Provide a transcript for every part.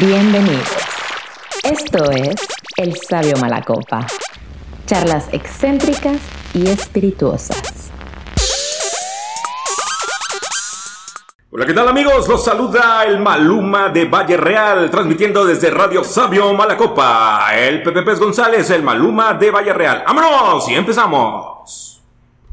Bienvenidos. Esto es El Sabio Malacopa. Charlas excéntricas y espirituosas. Hola, ¿qué tal amigos? Los saluda el Maluma de Valle Real, transmitiendo desde Radio Sabio Malacopa. El Pepe Pez González, el Maluma de Valle Real. ¡Vámonos! Y empezamos.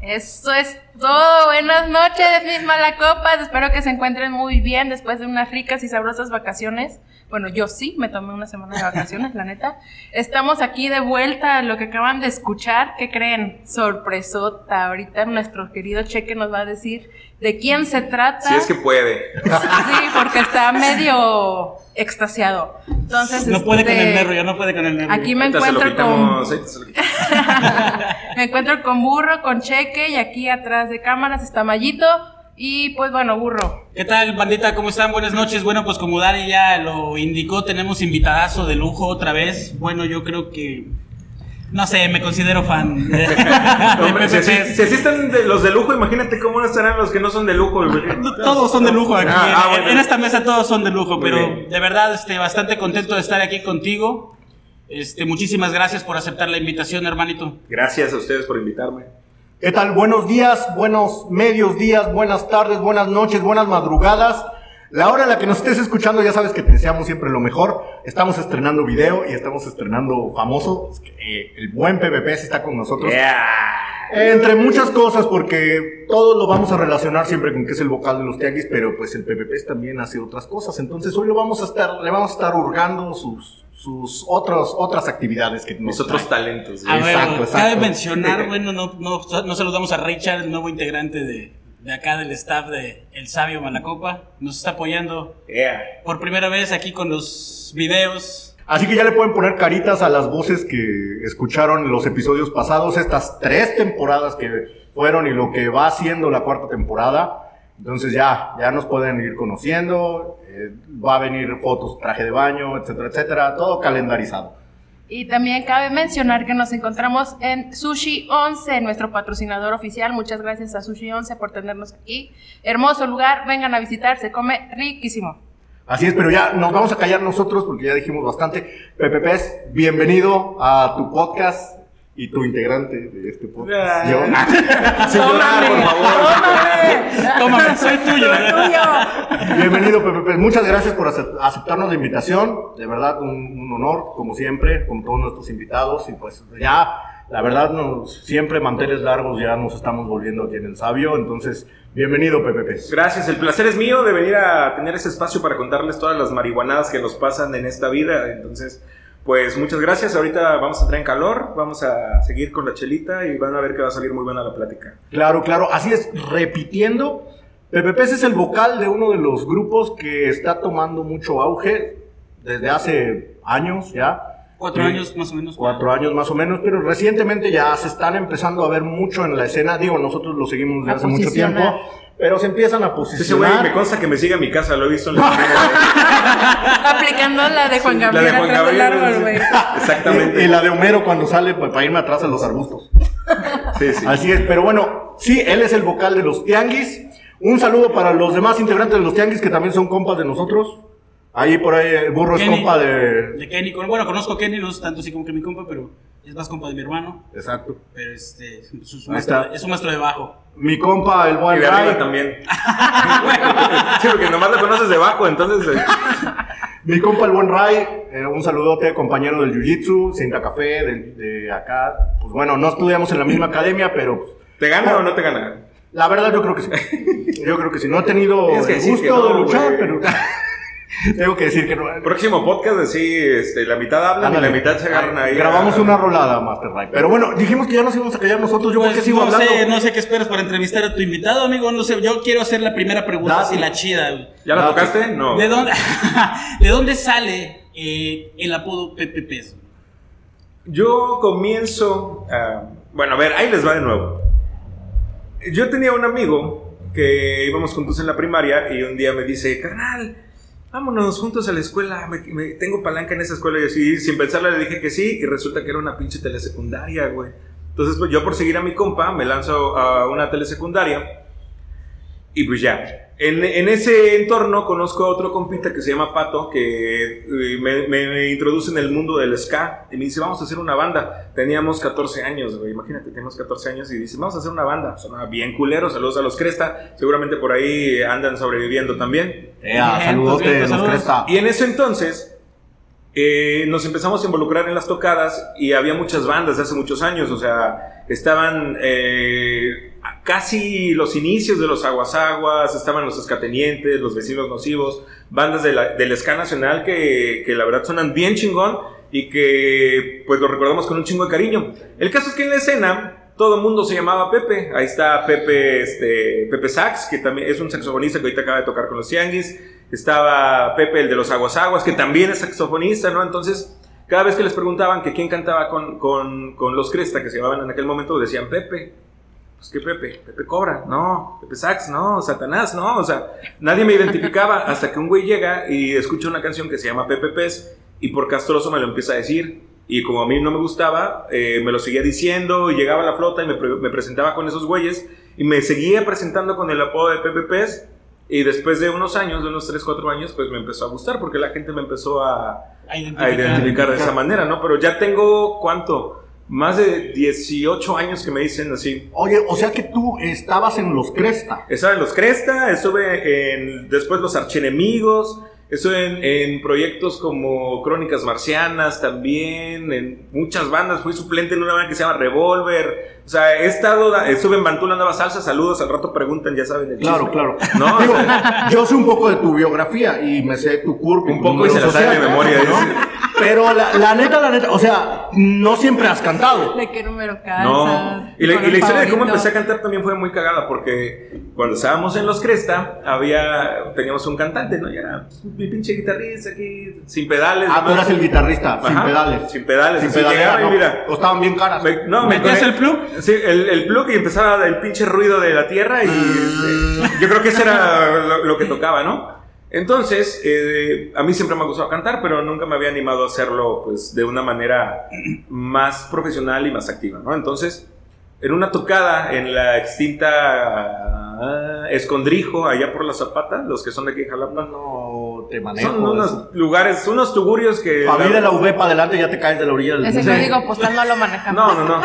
Eso es todo. Buenas noches, mis malacopas. Espero que se encuentren muy bien después de unas ricas y sabrosas vacaciones. Bueno, yo sí, me tomé una semana de vacaciones, la neta. Estamos aquí de vuelta a lo que acaban de escuchar. ¿Qué creen? Sorpresota. Ahorita nuestro querido Cheque nos va a decir de quién se trata. Si es que puede. Sí, porque está medio extasiado. Entonces, No puede con este, el nervio, ya no puede con el nervio. Aquí me encuentro con me encuentro con Burro, con Cheque y aquí atrás de cámaras está Mayito. Y pues bueno, Burro. ¿Qué tal, bandita? ¿Cómo están? Buenas noches. Bueno, pues como Dari ya lo indicó, tenemos invitadazo de lujo otra vez. Bueno, yo creo que. No sé, me considero fan. Hombre, si, si de los de lujo, imagínate cómo estarán los que no son de lujo. Todos son de lujo aquí. Ah, ah, en, bueno. en esta mesa todos son de lujo, pero de verdad, este, bastante contento de estar aquí contigo. Este, muchísimas gracias por aceptar la invitación, hermanito. Gracias a ustedes por invitarme. ¿Qué tal? Buenos días, buenos medios días, buenas tardes, buenas noches, buenas madrugadas. La hora en la que nos estés escuchando, ya sabes que te deseamos siempre lo mejor. Estamos estrenando video y estamos estrenando famoso. Eh, el buen PPP está con nosotros. Entre muchas cosas, porque todos lo vamos a relacionar siempre con que es el vocal de los tianguis, pero pues el PPP también hace otras cosas. Entonces hoy lo vamos a estar, le vamos a estar hurgando sus, sus otros, otras actividades que Mis otros talentos. Güey. ver, Exacto, exacto. cabe mencionar, bueno, no, no, no saludamos a Richard, el nuevo integrante de, de acá del staff de El Sabio Malacopa. Nos está apoyando Yeah. por primera vez aquí con los videos. Así que ya le pueden poner caritas a las voces que escucharon en los episodios pasados, estas tres temporadas que fueron y lo que va haciendo la cuarta temporada. Entonces ya, ya nos pueden ir conociendo, eh, va a venir fotos, traje de baño, etcétera, etcétera, todo calendarizado. Y también cabe mencionar que nos encontramos en Sushi 11, nuestro patrocinador oficial. Muchas gracias a Sushi 11 por tenernos aquí. Hermoso lugar, vengan a visitar, se come riquísimo. Así es, pero ya nos vamos a callar nosotros porque ya dijimos bastante. Pepe Pez, bienvenido a tu podcast y tu integrante de este podcast. Yo. Sin llorar, por favor. Tómame, soy tuyo. Bienvenido, Pepe. Muchas gracias por acep- aceptarnos la invitación. De verdad, un, un honor, como siempre, con todos nuestros invitados. Y pues ya, la verdad, nos, siempre manteles largos ya nos estamos volviendo aquí en el sabio. Entonces, bienvenido, Pepe. Gracias, el placer es mío de venir a tener ese espacio para contarles todas las marihuanadas que nos pasan en esta vida. Entonces, pues muchas gracias. Ahorita vamos a entrar en calor, vamos a seguir con la chelita y van a ver que va a salir muy buena la plática. Claro, claro. Así es, repitiendo, Pepe Pez es el vocal de uno de los grupos que está tomando mucho auge desde hace años ya. Cuatro Sí. años más o menos. Cuatro años más o menos, pero recientemente ya se están empezando a ver mucho en la escena. Digo, nosotros lo seguimos desde hace mucho tiempo, pero se empiezan a Ese güey posicionar. me consta que me sigue a mi casa, lo he visto en la Aplicando la de Juan La Gabriel de Juan Gabriel. árbol, güey. Exactamente. Y, y la de Homero cuando sale pues, para irme atrás a los arbustos. Sí, sí. Así es, pero bueno, sí, él es el vocal de los Tianguis. Un saludo para los demás integrantes de los Tianguis que también son compas de nosotros. Ahí por ahí el burro es compa de. De Kenny. Bueno, conozco a Kenny, no es tanto así como que mi compa, pero es más compa de mi hermano. Exacto. Pero este, es un maestro, es un maestro de bajo. Mi compa, el Y buen de arriba Ray. también. sí, porque nomás lo conoces debajo, entonces. eh, Mi compa, el buen Ray. eh, un saludote, compañero del Jiu Jitsu, Cinta Café, de, de acá. Pues bueno, no estudiamos en la misma academia, pero pues, ¿Te gana o no te gana? la verdad yo creo que sí. Yo creo que sí. No he tenido que el gusto no, de luchar, pero. Tengo que decir que no. Próximo podcast, así, este, la mitad hablan y la mitad se agarran ahí. Grabamos a- una rolada, Master Ray. Pero bueno, dijimos que ya nos íbamos a callar nosotros. Yo Pues, sigo no hablando. sé, no sé qué esperas para entrevistar a tu invitado, amigo. No sé, yo quiero hacer la primera pregunta, así la chida. ¿Ya la Date. tocaste? No. ¿De dónde, ¿De dónde sale eh, el apodo Pepe Pez? Yo comienzo. a- bueno, a ver, ahí les va de nuevo. Yo tenía un amigo que íbamos juntos en la primaria y un día me dice, carnal, vámonos juntos a la escuela, me, me- tengo palanca en esa escuela y así, sin pensarla le dije que sí y resulta que era una pinche telesecundaria, güey. Entonces, pues yo por seguir a mi compa me lanzo a una telesecundaria y pues ya. En, en ese entorno conozco a otro compita que se llama Pato, que eh, me, me introduce en el mundo del ska y me dice, vamos a hacer una banda. Teníamos 14 años, güey, imagínate, teníamos 14 años y dice, vamos a hacer una banda. Sonaba bien culero, saludos a los Cresta, seguramente por ahí andan sobreviviendo también. Ea, Bien, saludote, bien, los saludos. Cresta. Y en ese entonces eh, nos empezamos a involucrar en las tocadas y había muchas bandas de hace muchos años, o sea, estaban eh, casi los inicios de los Aguas Aguas, estaban los Escatenientes, los Vecinos Nocivos, bandas de la- del ska nacional que, que la verdad suenan bien chingón y que pues lo recordamos con un chingo de cariño. El caso es que en la escena todo el mundo se llamaba Pepe. Ahí está Pepe, este, Pepe Sax, que también es un saxofonista que ahorita acaba de tocar con los Tianguis. Estaba Pepe, el de los Aguas Aguas, que también es saxofonista, ¿no? Entonces, cada vez que les preguntaban que quién cantaba con, con, con los Cresta, que se llamaban en aquel momento, decían Pepe. Pues que Pepe, Pepe Cobra, no, Pepe Sax, no, Satanás, no, o sea, nadie me identificaba hasta que un güey llega y escucha una canción que se llama Pepe Pez y por castroso me lo empieza a decir. Y como a mí no me gustaba, eh, me lo seguía diciendo y llegaba a la flota y me, pre- me presentaba con esos güeyes y me seguía presentando con el apodo de Pez. Y después de unos años, de unos 3, 4 años, pues me empezó a gustar porque la gente me empezó a, A a identificar. identificar de esa manera, ¿no? Pero ya tengo, ¿cuánto? Más de 18 años que me dicen así. Oye, o sea que tú estabas en los Cresta. Estaba en los Cresta, estuve en después los Archenemigos, estuve en, en proyectos como Crónicas Marcianas también, en muchas bandas, fui suplente en una banda que se llama Revolver, o sea, he estado, estuve en Bantula Nueva Salsa, saludos, al rato preguntan, ya saben el Claro, claro. No, o Digo, sea, yo sé un poco de tu biografía y me sé tu curva. Un poco y se la sabe de memoria, dice. Pero la, la neta, la neta, o sea, no siempre has cantado. ¿De qué número calzas? No, y la, ¿Cuál y la historia de cómo empecé a cantar también fue muy cagada porque cuando estábamos en los Cresta había teníamos un cantante, ¿no? Ya era mi pinche guitarrista aquí sin pedales. Ah, tú eras el guitarrista, sin pedales. Sin pedales, Sin así pedalera, llegaba y no. mira. O estaban bien caras. Me- no, me ¿Metías el plug? Sí, el, el plug y empezaba el pinche ruido de la tierra y este, yo creo que ese era lo, lo que tocaba, ¿no? Entonces, eh, a mí siempre me ha gustado cantar, pero nunca me había animado a hacerlo pues de una manera más profesional y más activa, ¿no? Entonces, en una tocada en la extinta ah, Escondrijo, allá por la Zapata, los que son de aquí de Jalapa, No te manejo. son unos lugares, unos tugurios que... Para mí de la V para adelante ya te caes de la orilla del Ese Sí. código postal no lo manejamos. No, no, no.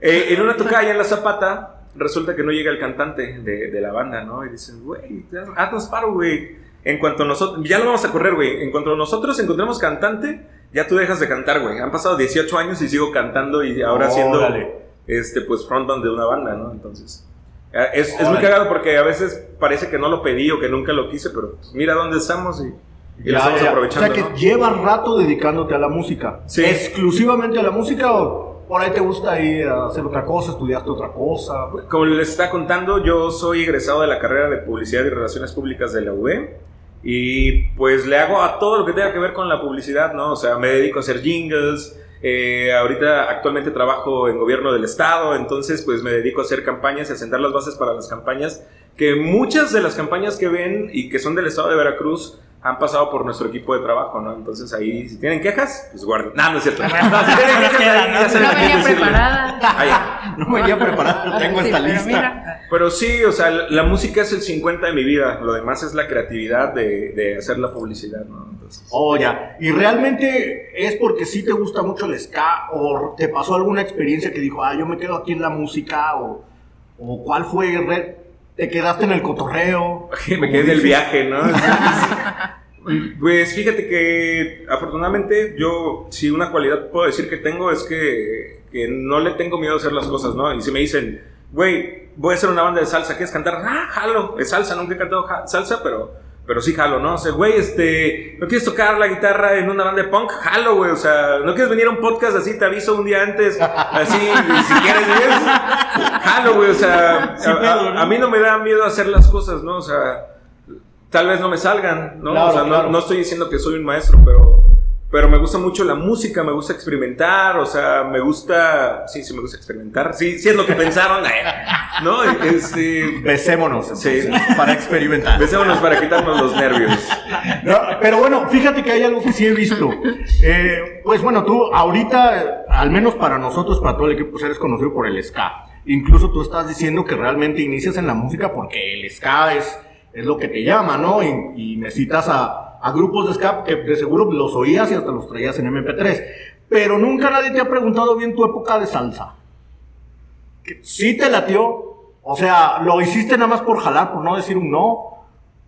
Eh, en una tocada allá en la Zapata, resulta que no llega el cantante de, de la banda, ¿no? Y dicen, güey, haznos paro, güey. En cuanto nosotros, ya lo vamos a correr, güey. En cuanto nosotros encontremos cantante, ya tú dejas de cantar, güey. Han pasado 18 años y sigo cantando y ahora siendo, Órale. Este, pues, frontman de una banda, ¿no? Entonces, eh, es, es muy cagado porque a veces parece que no lo pedí o que nunca lo quise, pero pues, mira dónde estamos y, y lo Ya, estamos aprovechando, O sea ¿no? que llevas rato dedicándote a la música. Sí. ¿Exclusivamente a la música o por ahí te gusta ir a hacer otra cosa, estudiaste otra cosa? Como les está contando, yo soy egresado de la carrera de Publicidad y Relaciones Públicas de la UB y pues le hago a todo lo que tenga que ver con la publicidad, ¿no? O sea, me dedico a hacer jingles, eh, ahorita actualmente trabajo en gobierno del estado, entonces pues me dedico a hacer campañas y a sentar las bases para las campañas, que muchas de las campañas que ven y que son del estado de Veracruz han pasado por nuestro equipo de trabajo, ¿no? Entonces ahí, si tienen quejas, pues guarden. No, no es cierto. No, si tienen quejas, ahí ya saben No venía preparada. Ah. No me venía preparado, tengo Sí, esta pero lista. mira, Pero sí, o sea, la, la música es el 50 de mi vida, lo demás es la creatividad de, de hacer la publicidad, ¿no? Entonces, Oh, ya. ¿Y realmente es porque sí te gusta mucho el ska o te pasó alguna experiencia que dijo, ah, yo me quedo aquí en la música o, o cuál fue, re- te quedaste en el cotorreo? me quedé del viaje, ¿no? pues fíjate que afortunadamente yo, si una cualidad puedo decir que tengo es que, que no le tengo miedo a hacer las cosas, ¿no? Y si me dicen, güey, voy a hacer una banda de salsa, ¿quieres cantar? Ah, jalo, es salsa, nunca he cantado salsa, pero, pero sí jalo, ¿no? O sea, güey, este, ¿no quieres tocar la guitarra en una banda de punk? Jalo, güey, o sea, ¿no quieres venir a un podcast así? Te aviso un día antes, así, si quieres, güey, jalo, güey, o sea, a- a- pedo, ¿no? a mí no me da miedo hacer las cosas, ¿no? O sea, tal vez no me salgan, ¿no? Claro, o sea, no- no, estoy diciendo que soy un maestro, pero, pero me gusta mucho la música, me gusta experimentar, o sea, me gusta, sí, sí me gusta experimentar, sí, sí es lo que pensaron, eh, ¿no? Este, Besémonos. Sí. Para experimentar. besémonos para quitarnos los nervios. No, pero bueno, fíjate que hay algo que sí he visto. Eh, pues bueno, tú ahorita, al menos para nosotros, para todo el equipo, pues eres conocido por el ska. Incluso tú estás diciendo que realmente inicias en la música porque el ska es, es lo que te llama, ¿no? Y, y me citas a, a grupos de ska que de seguro los oías y hasta los traías en MP3. Pero nunca nadie te ha preguntado bien tu época de salsa. Que ¿Sí te latió? O sea, ¿lo hiciste nada más por jalar, por no decir un no?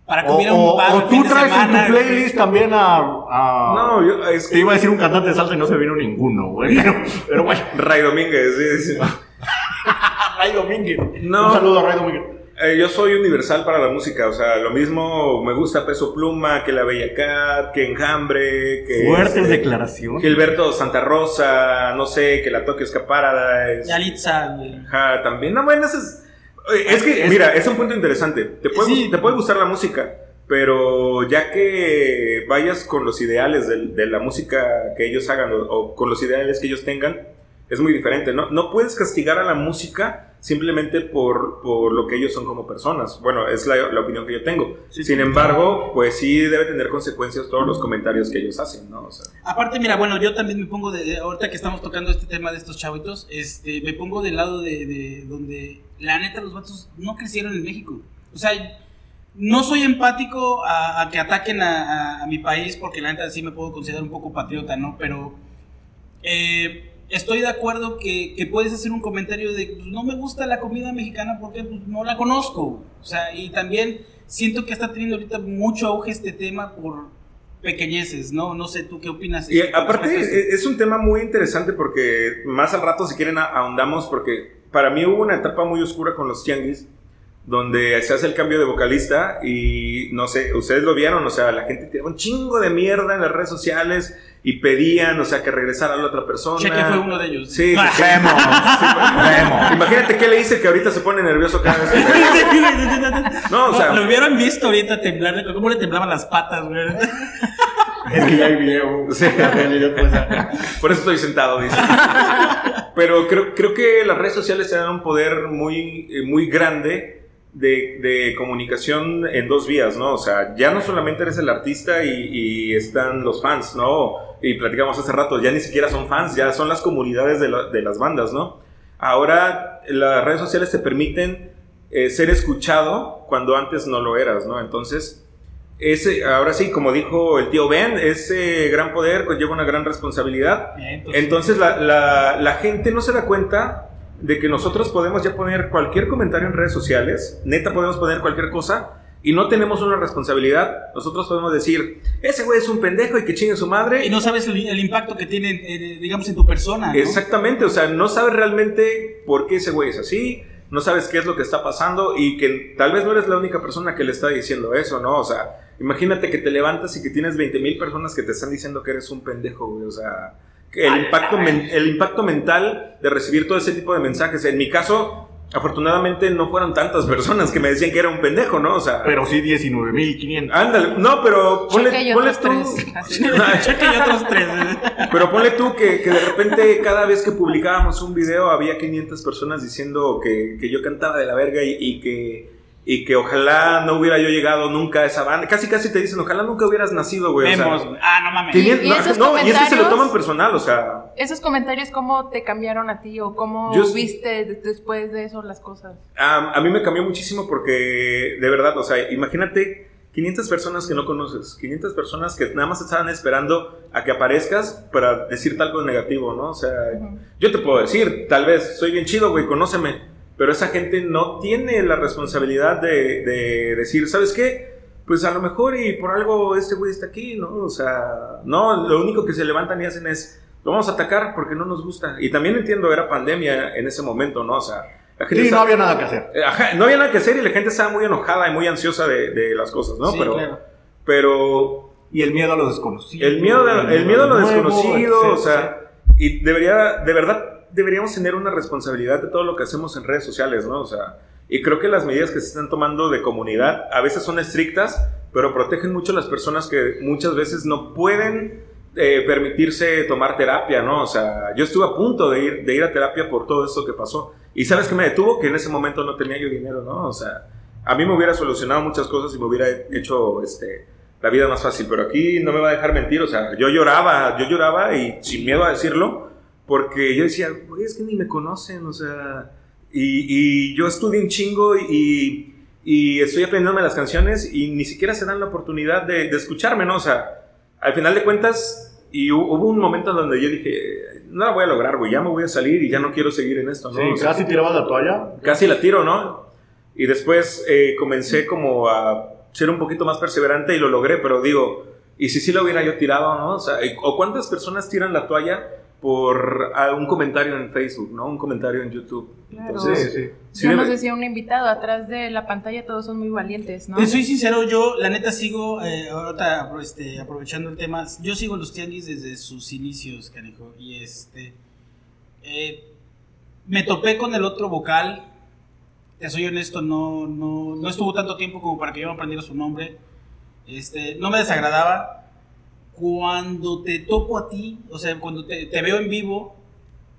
Para que hubiera un bar o tú traes semana, en tu playlist también a... a- No, yo, es Te iba a decir un cantante de salsa y no se vino ninguno, güey. Pero, pero bueno. Ray Domínguez, sí, sí. Ray Domínguez. No. Un saludo a Ray Domínguez. Eh, yo soy universal para la música, o sea, lo mismo me gusta Peso Pluma que La Bella Cat, que Enjambre, que Fuertes este, declaraciones. Gilberto Santa Rosa, no sé, que la toque Paradise. Yalitza, güey. Ajá, también. No, bueno, eso es. Oye, Es que, Es- mira, es un punto interesante. Te puede, Sí. te puede gustar la música, pero ya que vayas con los ideales de, de la música que ellos hagan o, o con los ideales que ellos tengan, es muy diferente. No, no puedes castigar a la música simplemente por, por lo que ellos son como personas. Bueno, es la, la opinión que yo tengo. Sí, Sin sí. embargo, pues sí debe tener consecuencias todos los comentarios que ellos hacen, ¿no? O sea, Aparte, mira, bueno, yo también me pongo de, de- ahorita que estamos tocando este tema de estos chavitos, este, me pongo del lado de, de donde la neta los vatos no crecieron en México. O sea, no soy empático a, a que ataquen a, a- a mi país porque la neta sí me puedo considerar un poco patriota, ¿no? Pero eh, estoy de acuerdo que, que puedes hacer un comentario de, pues, no me gusta la comida mexicana porque pues, no la conozco. O sea, y también siento que está teniendo ahorita mucho auge este tema por pequeñeces, ¿no? No sé, ¿tú qué opinas? Y aparte respecto a esto? e- es un tema muy interesante porque más al rato si quieren ahondamos porque para mí hubo una etapa muy oscura con los tianguis donde se hace el cambio de vocalista y no sé, ustedes lo vieron, o sea, la gente tiraba un chingo de mierda en las redes sociales y pedían, o sea, que regresara la otra persona. Cheque fue uno de ellos. Sí, sí, Imagínate qué le hice que ahorita se pone nervioso cada vez que No, o sea- lo hubieran visto ahorita temblar, cómo le temblaban las patas, güey. Es que ya hay video. Sí. Pues, Por eso estoy sentado, dice. Pero creo, creo que las redes sociales te dan un poder muy, eh, muy grande de, de comunicación en dos vías, ¿no? O sea, ya no solamente eres el artista y, y están los fans, ¿no? Y platicamos hace rato, ya ni siquiera son fans, ya son las comunidades de, la- de las bandas, ¿no? Ahora las redes sociales te permiten eh, ser escuchado cuando antes no lo eras, ¿no? Entonces, ese, ahora sí, como dijo el tío Ben, ese gran poder conlleva una gran responsabilidad. Bien, pues, Entonces la, la- la gente no se da cuenta de que nosotros podemos ya poner cualquier comentario en redes sociales, neta podemos poner cualquier cosa y no tenemos una responsabilidad. Nosotros podemos decir, ese güey es un pendejo y que chingue su madre. Y no sabes el, el impacto que tiene, eh, digamos, en tu persona. ¿no? Exactamente, o sea, no sabes realmente por qué ese güey es así, no sabes qué es lo que está pasando y que tal vez no eres la única persona que le está diciendo eso, ¿no? O sea, imagínate que te levantas y que tienes 20 mil personas que te están diciendo que eres un pendejo, güey, o sea, el impacto, men- el impacto mental de recibir todo ese tipo de mensajes. En mi caso, afortunadamente no fueron tantas personas que me decían que era un pendejo, ¿no? O sea, Pero sí 19.500. ándale, no, pero Cheque ponle, y ponle otros tú. tres. Cheque y otros tres. Pero ponle tú que, que de repente cada vez que publicábamos un video había 500 personas diciendo que, que yo cantaba de la verga y, y que, y que ojalá no hubiera yo llegado nunca a esa banda. Casi casi te dicen, ojalá nunca hubieras nacido, güey. o sea. Ah, no mames. 500 Y- y esos no, y es que se lo toman personal, o sea... Esos comentarios, ¿cómo te cambiaron a ti o cómo Yo- viste de- después de eso las cosas? A, a mí me cambió muchísimo porque, de verdad, o sea, imagínate 500 personas que no conoces, 500 personas que nada más estaban esperando a que aparezcas para decirte algo negativo, ¿no? O sea, Ujú. yo te puedo decir, tal vez soy bien chido, güey, conóceme, pero esa gente no tiene la responsabilidad de, de decir, ¿sabes qué? Pues a lo mejor y por algo este güey está aquí, ¿no? O sea, no, lo único que se levantan y hacen es, lo vamos a atacar porque no nos gusta. Y también entiendo, era pandemia en ese momento, ¿no? O sea, la gente Sí, está- no había nada que hacer. eh, Ajá, no había nada que hacer y la gente estaba muy enojada y muy ansiosa de, de las cosas, ¿no? Sí, pero, claro. pero Y el miedo a lo desconocido. el miedo, de- el miedo a lo nuevo, desconocido, o etcétera. sea, y debería, de verdad, deberíamos tener una responsabilidad de todo lo que hacemos en redes sociales, ¿no? O sea, y creo que las medidas que se están tomando de comunidad a veces son estrictas, pero protegen mucho a las personas que muchas veces no pueden eh, permitirse tomar terapia, ¿no? O sea, yo estuve a punto de ir, de ir a terapia por todo esto que pasó. Y sabes que me detuvo que en ese momento no tenía yo dinero, ¿no? O sea, a mí me hubiera solucionado muchas cosas y me hubiera hecho este, la vida más fácil, pero aquí no me va a dejar mentir, o sea, yo lloraba, yo lloraba y sin miedo a decirlo, porque yo decía, güey, es que ni me conocen, o sea, y, y yo estudié un chingo y, y estoy aprendiéndome las canciones y ni siquiera se dan la oportunidad de, de escucharme, ¿no? O sea, al final de cuentas, y hu- hubo un momento donde yo dije, no la voy a lograr, güey, ya me voy a salir y ya no quiero seguir en esto, ¿no? Sí, O sea, casi tirabas la toalla. casi la tiro, ¿no? Y después eh, comencé como a ser un poquito más perseverante y lo logré, pero digo, ¿y si sí lo hubiera yo tirado, no? O sea, ¿o cuántas personas tiran la toalla por un comentario en Facebook, ¿no? Un comentario en YouTube. Claro. Sí, sí. sí Yo nos debe- decía un invitado, atrás de la pantalla todos son muy valientes, ¿no? Te soy sincero, yo la neta sigo, eh, ahorita este, aprovechando el tema, yo sigo los tianguis desde sus inicios, canijo, y este, eh, me topé con el otro vocal, te soy honesto, no, no, no estuvo tanto tiempo como para que yo me aprendiera su nombre, este, no me desagradaba, cuando te topo a ti, o sea, cuando te, te veo en vivo,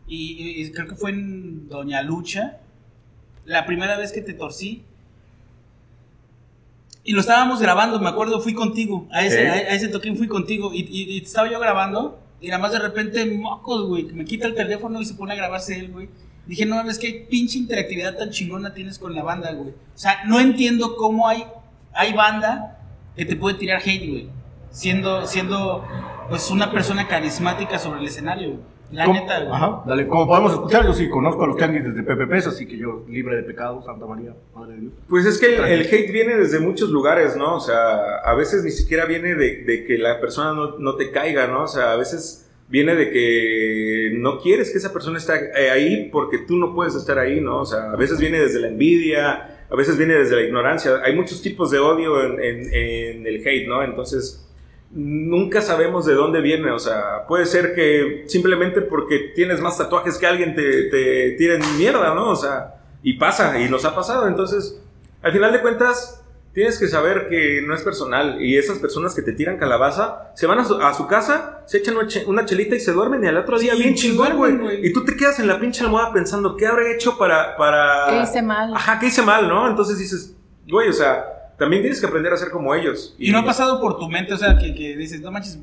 y, creo que fue en Doña Lucha, la primera vez que te torcí, y lo estábamos grabando, me acuerdo, fui contigo. A ese, a, a ese toquín fui contigo. Y, y- y estaba yo grabando. Y nada más de repente, mocos, güey. que Me quita el teléfono y se pone a grabarse él, güey. Dije, no mames, qué pinche interactividad tan chingona tienes con la banda, güey. O sea, no entiendo cómo hay, hay banda que te puede tirar hate, güey. Siendo, siendo, pues, una persona carismática sobre el escenario. La ¿Cómo- neta, güey. Ajá, dale, como podemos escuchar, yo sí conozco a los tianguis desde PPPs, así que yo libre de pecado, Santa María, Madre de Dios. Pues es que el, el hate viene desde muchos lugares, ¿no? O sea, a veces ni siquiera viene de, de que la persona no, no te caiga, ¿no? O sea, a veces viene de que no quieres que esa persona esté ahí porque tú no puedes estar ahí, ¿no? O sea, a veces viene desde la envidia, a veces viene desde la ignorancia. Hay muchos tipos de odio en, en- en el hate, ¿no? Entonces, nunca sabemos de dónde viene. O sea, puede ser que simplemente porque tienes más tatuajes que alguien te, te tiren mierda, ¿no? O sea, y pasa, y nos ha pasado. Entonces, al final de cuentas, tienes que saber que no es personal. Y esas personas que te tiran calabaza, se van a su, a su casa, se echan una, che- una chelita y se duermen. Y al otro día, Sí, bien chingón, güey. Y tú te quedas en la pinche almohada pensando, ¿qué habré hecho para. para... ¿Qué hice mal? Ajá, ¿qué hice mal, no? Entonces dices, güey, o sea, también tienes que aprender a ser como ellos. Y no ha pasado por tu mente, o sea, que, que dices, no manches,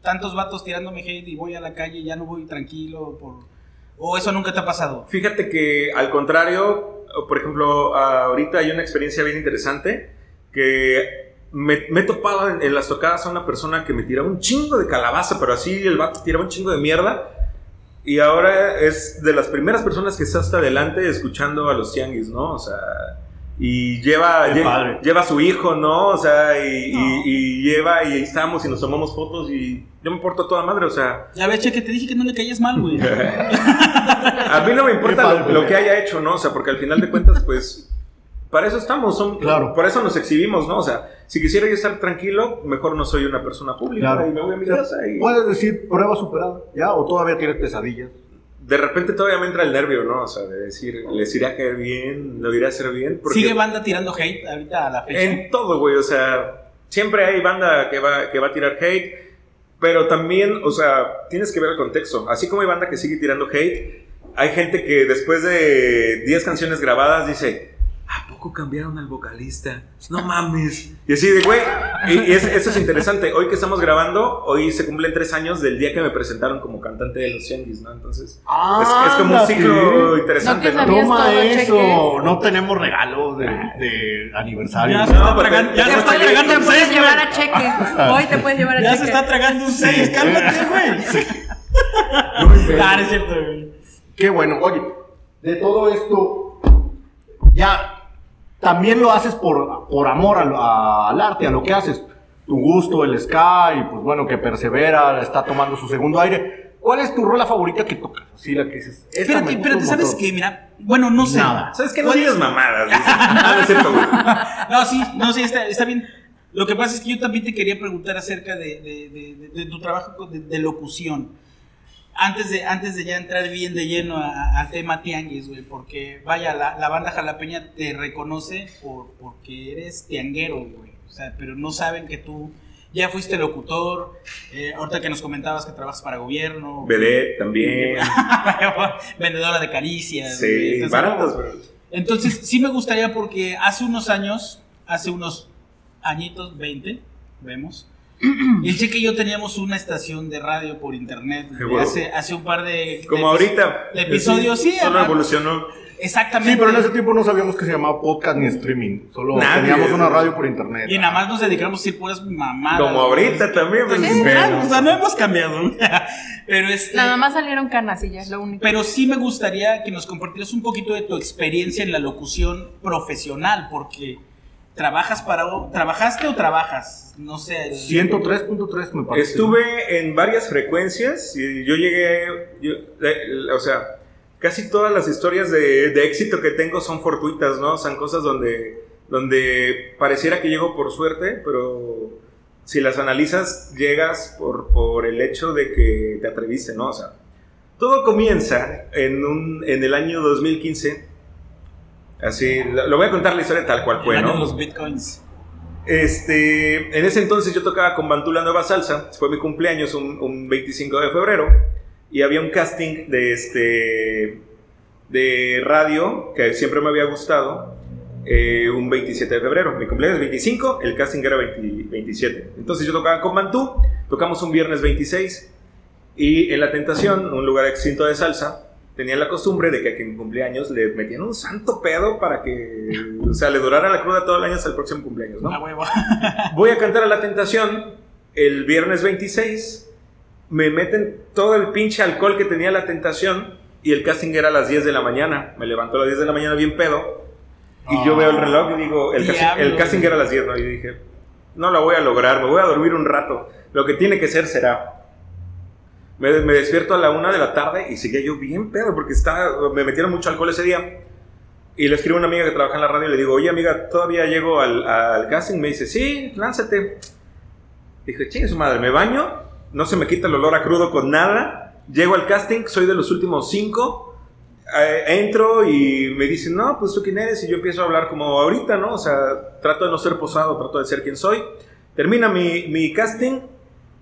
tantos vatos tirándome hate y voy a la calle y ya no voy tranquilo por... O eso nunca te ha pasado. Fíjate que al contrario, por ejemplo, ahorita hay una experiencia bien interesante que me, me he topado en, en las tocadas a una persona que me tiraba un chingo de calabaza, pero así el vato tiraba un chingo de mierda. Y ahora es de las primeras personas que está hasta adelante escuchando a los tianguis, ¿no? O sea, y lleva, lleva a su hijo, ¿no? O sea, y, y- No. y lleva y ahí estamos y nos tomamos fotos y yo me porto a toda madre, o sea, Ya ves, che, que te dije que no le caías mal, güey. a mí no me importa padre, lo, que haya hecho, ¿no? O sea, porque al final de cuentas, pues, para eso estamos, son, Claro. por eso nos exhibimos, ¿no? O sea, si quisiera yo estar tranquilo, mejor no soy una persona pública Claro. y me voy a mi casa y Puedes decir prueba superada, ¿ya? O todavía tienes pesadillas. De repente todavía me entra el nervio, ¿no? O sea, de decir, les iré a caer bien, lo iré a hacer bien. Porque Sigue banda tirando hate ahorita a la fecha. en todo, güey, o sea, siempre hay banda que va, que va a tirar hate, pero también, o sea, tienes que ver el contexto. Así como hay banda que sigue tirando hate, hay gente que después de 10 canciones grabadas dice, ¿a poco cambiaron al vocalista? No mames. Y así de, güey, y, y es- eso es interesante. Hoy que estamos grabando, hoy se cumplen tres años del día que me presentaron como cantante de los Tianguis, ¿no? Entonces, es, es como un ciclo interesante, No, Toma eso, cheque. no tenemos regalo de, de aniversario. Ya se No, está pero tragando, te- ya te se está puedes- tragando te un puedes seis, llevar güey. a cheque. Hoy te puedes llevar a Ya cheque. se está tragando un 6, cálmate, güey. Ah, no es cierto, güey. Qué bueno, oye, de todo esto, ya también lo haces por, por amor al, al arte, a lo que haces. Tu gusto, el ska, y pues bueno, que persevera, está tomando su segundo aire. ¿Cuál es tu rola favorita que tocas? Así la que dices. Espérate, espérate, ¿sabes qué? Mira, bueno, no sé. Nada. ¿Sabes qué? No digas mamadas. dices. Ah, no sí, no, sí, está, está bien. Lo que pasa es que yo también te quería preguntar acerca de, de- de- de- de tu trabajo de, de locución. Antes de, antes de ya entrar bien de lleno a- al tema tianguis, güey, porque vaya, la, la banda jalapeña te reconoce por, porque eres tianguero, güey. O sea, pero no saben que tú ya fuiste locutor. eh, ahorita que nos comentabas que trabajas para gobierno. Vedette también. Vendedora de caricias. Sí, Entonces, baratas, pero. entonces, sí me gustaría porque hace unos años, hace unos añitos, 20, vemos, El Cheque y yo teníamos una estación de radio por internet hace, hace un par de. Como de- ahorita. de episodios, sí, Solo evolucionó. Exactamente. Sí, pero en ese tiempo no sabíamos que se llamaba podcast ni streaming. Solo Nadie. teníamos una radio por internet. Y nada más nos dedicamos a decir puras mamadas. Como ahorita también. pues, Sí, claro, o sea, no hemos cambiado. pero este. Nada más salieron canas y ya es lo único. Pero sí me gustaría que nos compartieras un poquito de tu experiencia en la locución profesional, porque trabajas para o- trabajaste o trabajas, no sé. 103.3 me parece. Estuve en varias frecuencias y yo llegué, yo- eh, o sea, casi todas las historias de, de éxito que tengo son fortuitas, ¿no? Son cosas donde, donde pareciera que llego por suerte, pero si las analizas, llegas por, por el hecho de que te atreviste, ¿no? O sea, todo comienza en, un, en el año 2015. Así, lo lo voy a contar la historia tal cual fue, ¿no? los bitcoins. Este, en ese entonces yo tocaba con Bantula Nueva Salsa, fue mi cumpleaños un, un 25 de febrero y había un casting de este de radio que siempre me había gustado eh, un 27 de febrero, mi cumpleaños es 25, el casting era 20 27. Entonces yo tocaba con Bantú, tocamos un viernes 26 y en La Tentación, un lugar extinto de salsa, tenían la costumbre de que a quien cumpleaños le metían un santo pedo para que, o sea, le durara la cruda todo el año hasta el próximo cumpleaños, ¿no? Voy a cantar a la tentación el viernes 26. Me meten todo el pinche alcohol que tenía la tentación. Y el casting era a las 10 de la mañana. Me levanto a las 10 de la mañana bien pedo. Y yo veo el reloj y digo, el, casting, el casting era a las 10, ¿no? Y dije, no la voy a lograr, me voy a dormir un rato. Lo que tiene que ser será. Me, despierto a la 1 de la tarde y seguía yo bien pedo porque estaba, me metieron mucho alcohol ese día. Y le escribo a una amiga que trabaja en la radio y le digo, oye amiga, ¿todavía llego al, casting? Me dice, sí, lánzate. Dije, chingue su madre, me baño, no se me quita el olor a crudo con nada. Llego al casting, soy de los últimos cinco. Eh, entro y me dicen, no, pues tú quién eres. Y yo empiezo a hablar como ahorita, ¿no? O sea, trato de no ser posado, trato de ser quien soy. Termina mi, mi casting,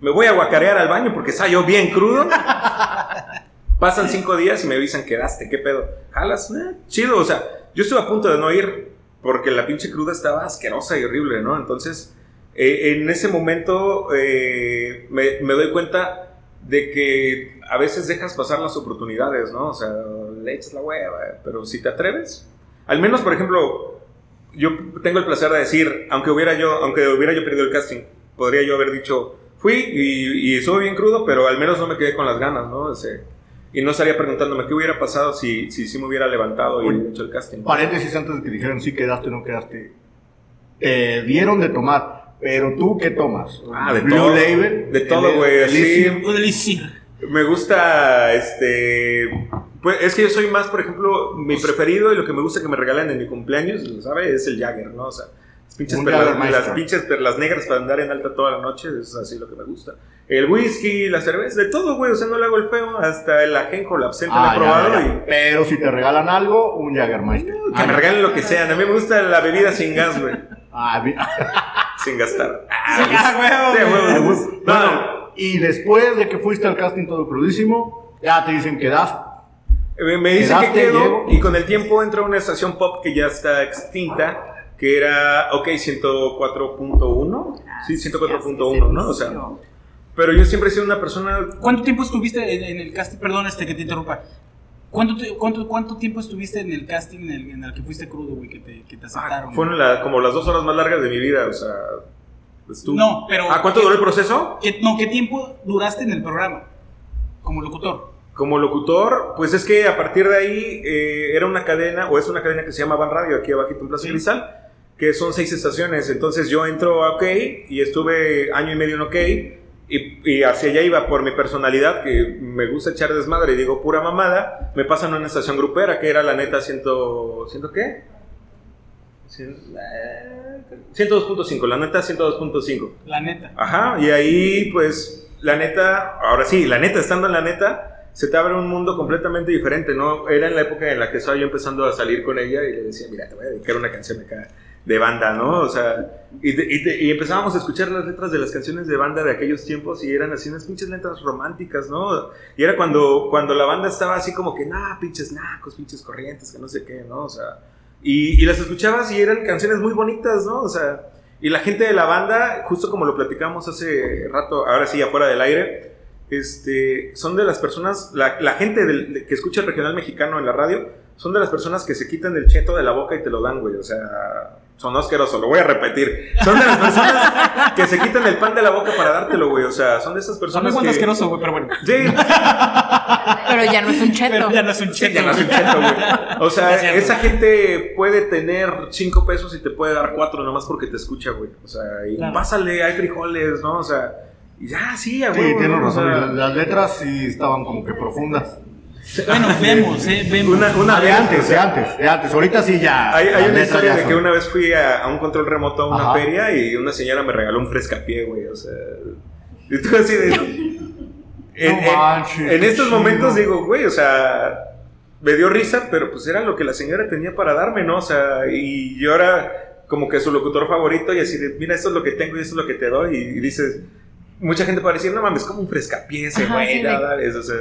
me voy a guacarear al baño porque está yo bien crudo. Pasan cinco días y me avisan, quedaste, ¿qué pedo? ¿Jalas? Eh, chido, o sea, yo estuve a punto de no ir porque la pinche cruda estaba asquerosa y horrible, ¿no? Entonces, eh, en ese momento eh, me, me doy cuenta de que a veces dejas pasar las oportunidades, ¿no? O sea, le echas la hueva, pero si te atreves, al menos, por ejemplo, yo tengo el placer de decir, aunque hubiera yo, aunque hubiera yo perdido el casting, podría yo haber dicho, fui y, y estuve bien crudo, pero al menos no me quedé con las ganas, ¿no? Y no estaría preguntándome qué hubiera pasado si, si, si me hubiera levantado y hecho el casting. Paréntesis antes de que dijeran si quedaste o no quedaste. Te dieron de tomar, pero tú qué tomas? Ah, de Blue todo. Label. De todo, güey, delicia. Me gusta, este... Pues es que yo soy más, por ejemplo, mi preferido y lo que me gusta que me regalen en mi cumpleaños, sabe, es el Jagger, ¿no? O sea, pinches, perlas, las pinches perlas negras para andar en alta toda la noche, es así lo que me gusta. El whisky, la cerveza, de todo, güey, o sea, no le hago el feo, hasta el ajenjo, la absenta Ah, la he probado ya, y... ya. Pero si te regalan algo, un Jaggermeister. Que Ah, me regalen lo que sea, a mí me gusta la bebida sin gas, güey, Ah, sin gastar. Ah, Sí, güey. No, no, y después de que fuiste al casting todo crudísimo, ya te dicen que das. Me, me dicen que quedo y con el tiempo entra una estación pop que ya está extinta, que era, ok, 104.1. Sí, 104.1, ¿no? O sea, pero yo siempre he sido una persona... ¿Cuánto tiempo estuviste en, en el casting? Perdón, este que te interrumpa. ¿Cuánto, cuánto, cuánto tiempo estuviste en el casting en el, en el que fuiste crudo, güey, que te, que te aceptaron? Fueron la- como las dos horas más largas de mi vida, o sea... estuvo- No, pero- ¿Ah, cuánto duró el proceso? ¿Qué, no, ¿qué tiempo duraste en el programa? Como locutor. Como locutor, pues es que a partir de ahí eh, era una cadena, o es una cadena que se llama Van Radio, aquí abajito en Plaza Sí. Que son seis estaciones. Entonces yo entro a OK y estuve año y medio en OK, y, y hacia allá iba por mi personalidad, que me gusta echar desmadre y digo pura mamada. Me pasan a una estación grupera, que era la neta ciento... ¿Ciento qué? Cien- eh, 102.5, la neta 102.5. La neta. Ajá, y ahí pues la neta, ahora sí, la neta, estando en la neta, se te abre un mundo completamente diferente, ¿no? Era en la época en la que estaba yo empezando a salir con ella y le decía, mira, te voy a dedicar una canción acá de banda, ¿no? O sea, y, te- y te- y empezábamos a escuchar las letras de las canciones de banda de aquellos tiempos y eran así unas pinches letras románticas, ¿no? Y era cuando, cuando la banda estaba así como que, nah, pinches nacos, pinches corrientes, que no sé qué, ¿no? O sea, y, y las escuchabas y eran canciones muy bonitas, ¿no? O sea, Y la gente de la banda, justo como lo platicamos hace rato, ahora sí, afuera del aire, este, son de las personas, la, la gente del- de- que escucha el regional mexicano en la radio, son de las personas que se quitan el cheto de la boca y te lo dan, güey. O sea, son asquerosos, lo voy a repetir. Son de las personas que se quitan el pan de la boca para dártelo, güey. O sea, son de esas Son personas muy que... asqueroso, güey, pero bueno. Sí, Pero ya no es un cheto. Pero ya no es un Sí, cheto. ya no es un cheto, güey. O sea, Es esa gente puede tener cinco pesos y te puede dar cuatro nomás porque te escucha, güey. O sea, y Claro. pásale, hay frijoles, ¿no? O sea, y ya, sí, a Sí, tienes ¿no? O razón. sea, las letras sí estaban como que profundas. Bueno, vemos, eh, vemos. Una, una Ah, de vez, antes, de antes, de antes. Ahorita sí ya. Hay, hay una historia de que una vez fui a, a un control remoto a una Ajá. feria y una señora me regaló un frescapié, güey. O sea, y tú así de. En, en- manches, en qué estos chido. momentos digo, güey, o sea, me dio risa, pero pues era lo que la señora tenía para darme, ¿no? O sea, y yo era como que su locutor favorito y así de, mira, esto es lo que tengo y esto es lo que te doy. Y, y dices, mucha gente para decir, no mames, como un frescapié ese, güey, sí, da, de- eso, o sea.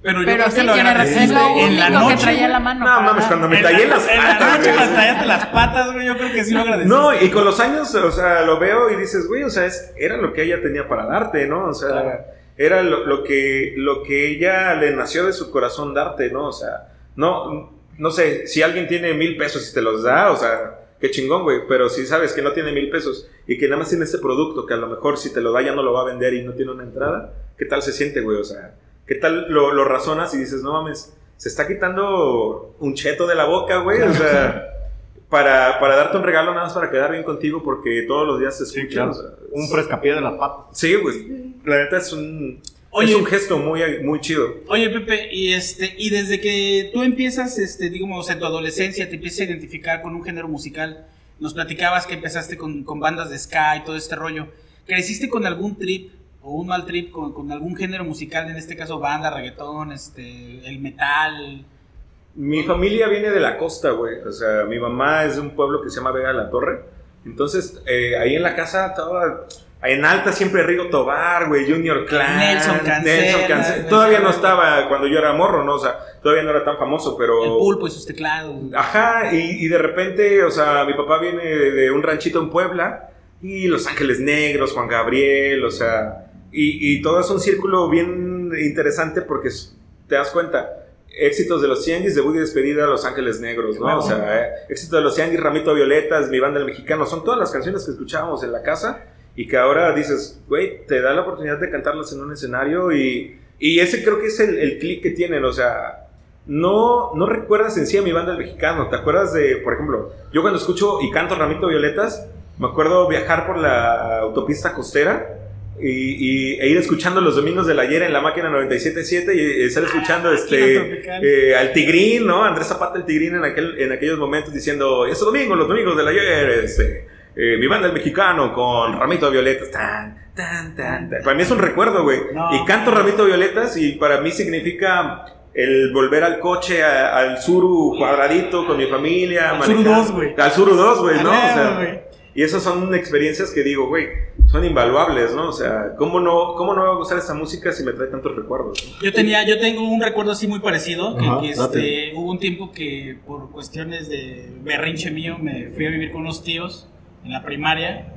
Pero yo Pero creo sí que lo agradeciste en la único que noche. traía en la mano. No para mames, cuando me En la- tallé las En la patas, noche güey, cuando tallaste las patas, güey, yo creo que sí lo agradeciste. No, y con los años, o sea, lo veo y dices, güey, o sea, es, era lo que ella tenía para darte, ¿no? O sea, Claro. era lo, lo que, lo que ella le nació de su corazón darte, ¿no? O sea, no, no sé, si alguien tiene mil pesos y te los da, o sea, qué chingón, güey, pero si sabes que no tiene mil pesos y que nada más tiene este producto que a lo mejor si te lo da ya no lo va a vender y no tiene una entrada, ¿qué tal se siente, güey? O sea, ¿qué tal lo, lo razonas y dices, no mames, se está quitando un cheto de la boca, güey? O sea... Para, para darte un regalo nada más para quedar bien contigo porque todos los días te Sí, escuchan. claro. o sea, Un frescapié de las patas. Sí, güey. La neta es un, Oye. es un gesto muy, muy chido. Oye, Pepe, y este, y desde que tú empiezas, este, digamos, en tu adolescencia, te empiezas a identificar con un género musical, nos platicabas que empezaste con, con bandas de ska y todo este rollo. ¿Creciste con algún trip o un mal trip con, con algún género musical, en este caso banda, reggaetón, este, el metal? Mi familia viene de la costa, güey. O sea, mi mamá es de un pueblo que se llama Vega de la Torre. Entonces, eh, ahí en la casa estaba... En alta siempre Rigo Tobar, güey, Junior Clan. Nelson Cancela, Nelson Cancela. Todavía no estaba cuando yo era morro, ¿no? O sea, todavía no era tan famoso, pero... El pulpo y sus teclados. Ajá, y, y de repente, o sea, mi papá viene de un ranchito en Puebla y Los Ángeles Negros, Juan Gabriel, o sea, y, y todo es un círculo bien interesante porque te das cuenta, éxitos de los Tianguis, debut y despedida Los Ángeles Negros, ¿no? O sea, eh, éxitos de los Tianguis, Ramito Violetas, Mi Banda del Mexicano, son todas las canciones que escuchábamos en la casa y que ahora dices, güey, te da la oportunidad de cantarlas en un escenario y, y ese creo que es el, el click que tienen, o sea, no, no recuerdas en sí a mi banda el mexicano. ¿Te acuerdas de, por ejemplo, yo cuando escucho y canto Ramito Violetas, me acuerdo viajar por la autopista costera y, y- e ir escuchando los domingos del ayer en la máquina 97.7 y estar escuchando este, eh, al Tigrín, ¿no? Andrés Zapata el Tigrín en, aquel, en aquellos momentos diciendo, este domingo, los domingos del ayer, este, eh, mi banda el mexicano con Ramito Violetas. Tan, tan, tan, tan. Para mí es un recuerdo, güey. No. Y canto Ramito Violetas y para mí significa el volver al coche, a- al Suru cuadradito con mi familia. Al Suru manejar- 2, güey. Al Suru 2, güey, ¿no? Ah, O sea. Y esas son experiencias que digo, güey, son invaluables, ¿no? O sea, ¿cómo no, ¿cómo no va a gustar esta música si me trae tantos recuerdos? no? Yo tenía, yo tengo un recuerdo así muy parecido, que, Ajá, que, este, hubo un tiempo que por cuestiones de berrinche mío me fui a vivir con unos tíos en la primaria.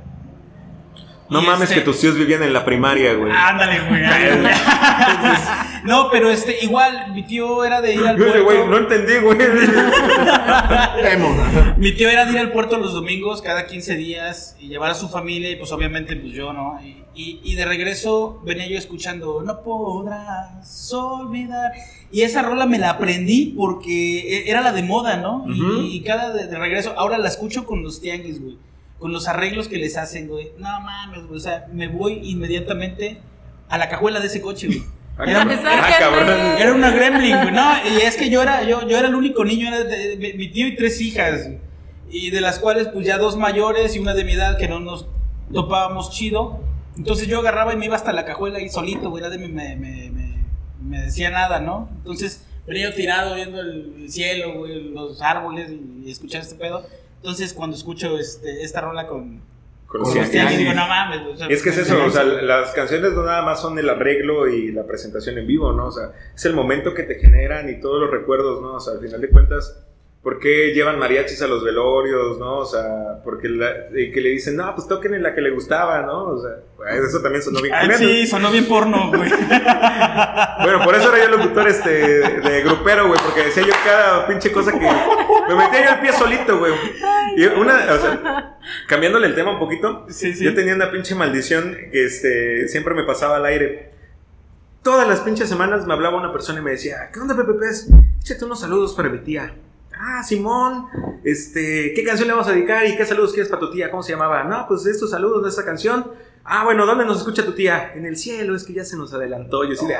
No Y mames este- que tus tíos vivían en la primaria, güey. Ándale, güey. no, pero este, igual, mi tío era de ir al Yo dije, puerto. güey, no entendí, güey. Mi tío era de ir al puerto los domingos cada 15 días y llevar a su familia y pues obviamente pues yo, ¿no? Y, y- y de regreso venía yo escuchando No podrás olvidar. Y esa rola me la aprendí porque e- era la de moda, ¿no? Y, cada de, de regreso, ahora la escucho con los tianguis, güey. Con los arreglos que les hacen, güey. No mames, güey. O sea, me voy inmediatamente a la cajuela de ese coche, güey. Ah, Era-. Ah, cabrón. Era una gremlin, güey. No, y es que yo era, yo, yo era el único niño, era de- de- mi tío y tres hijas. Y de las cuales, pues ya dos mayores y una de mi edad que no nos topábamos chido. Entonces yo agarraba y me iba hasta la cajuela ahí solito, güey. Nadie me, me, me, me- decía nada, ¿no? Entonces venía tirado viendo el cielo, güey, los árboles y, y escuchar este pedo. Entonces cuando escucho este, esta rola con, Con los digo, no mames. o sea, es que es eso, o sea, las canciones no nada más son el arreglo y la presentación en vivo, ¿no? O sea, es el momento que te generan y todos los recuerdos, ¿no? O sea, al final de cuentas, ¿Por qué llevan mariachis a los velorios, no? O sea, porque la- que le dicen, no, pues toquen en la que le gustaba, ¿no? O sea, eso también sonó bien. Ah, sí, sonó bien porno, güey. Bueno, por eso era yo locutor este, de grupero, güey, porque decía yo cada pinche cosa que... Me metía yo el pie solito, güey. Y una, o sea, cambiándole el tema un poquito, Sí, sí. yo tenía una pinche maldición que este, siempre me pasaba al aire. Todas las pinches semanas me hablaba una persona y me decía, ¿qué onda, Pepe Pez? Échate unos saludos para mi tía. Ah, Simón, este, ¿qué canción le vamos a dedicar y qué saludos quieres para tu tía? ¿Cómo se llamaba? No, pues estos saludos de esta canción. Ah, bueno, ¿dónde nos escucha tu tía? En el cielo, es que ya se nos adelantó. Yo así de,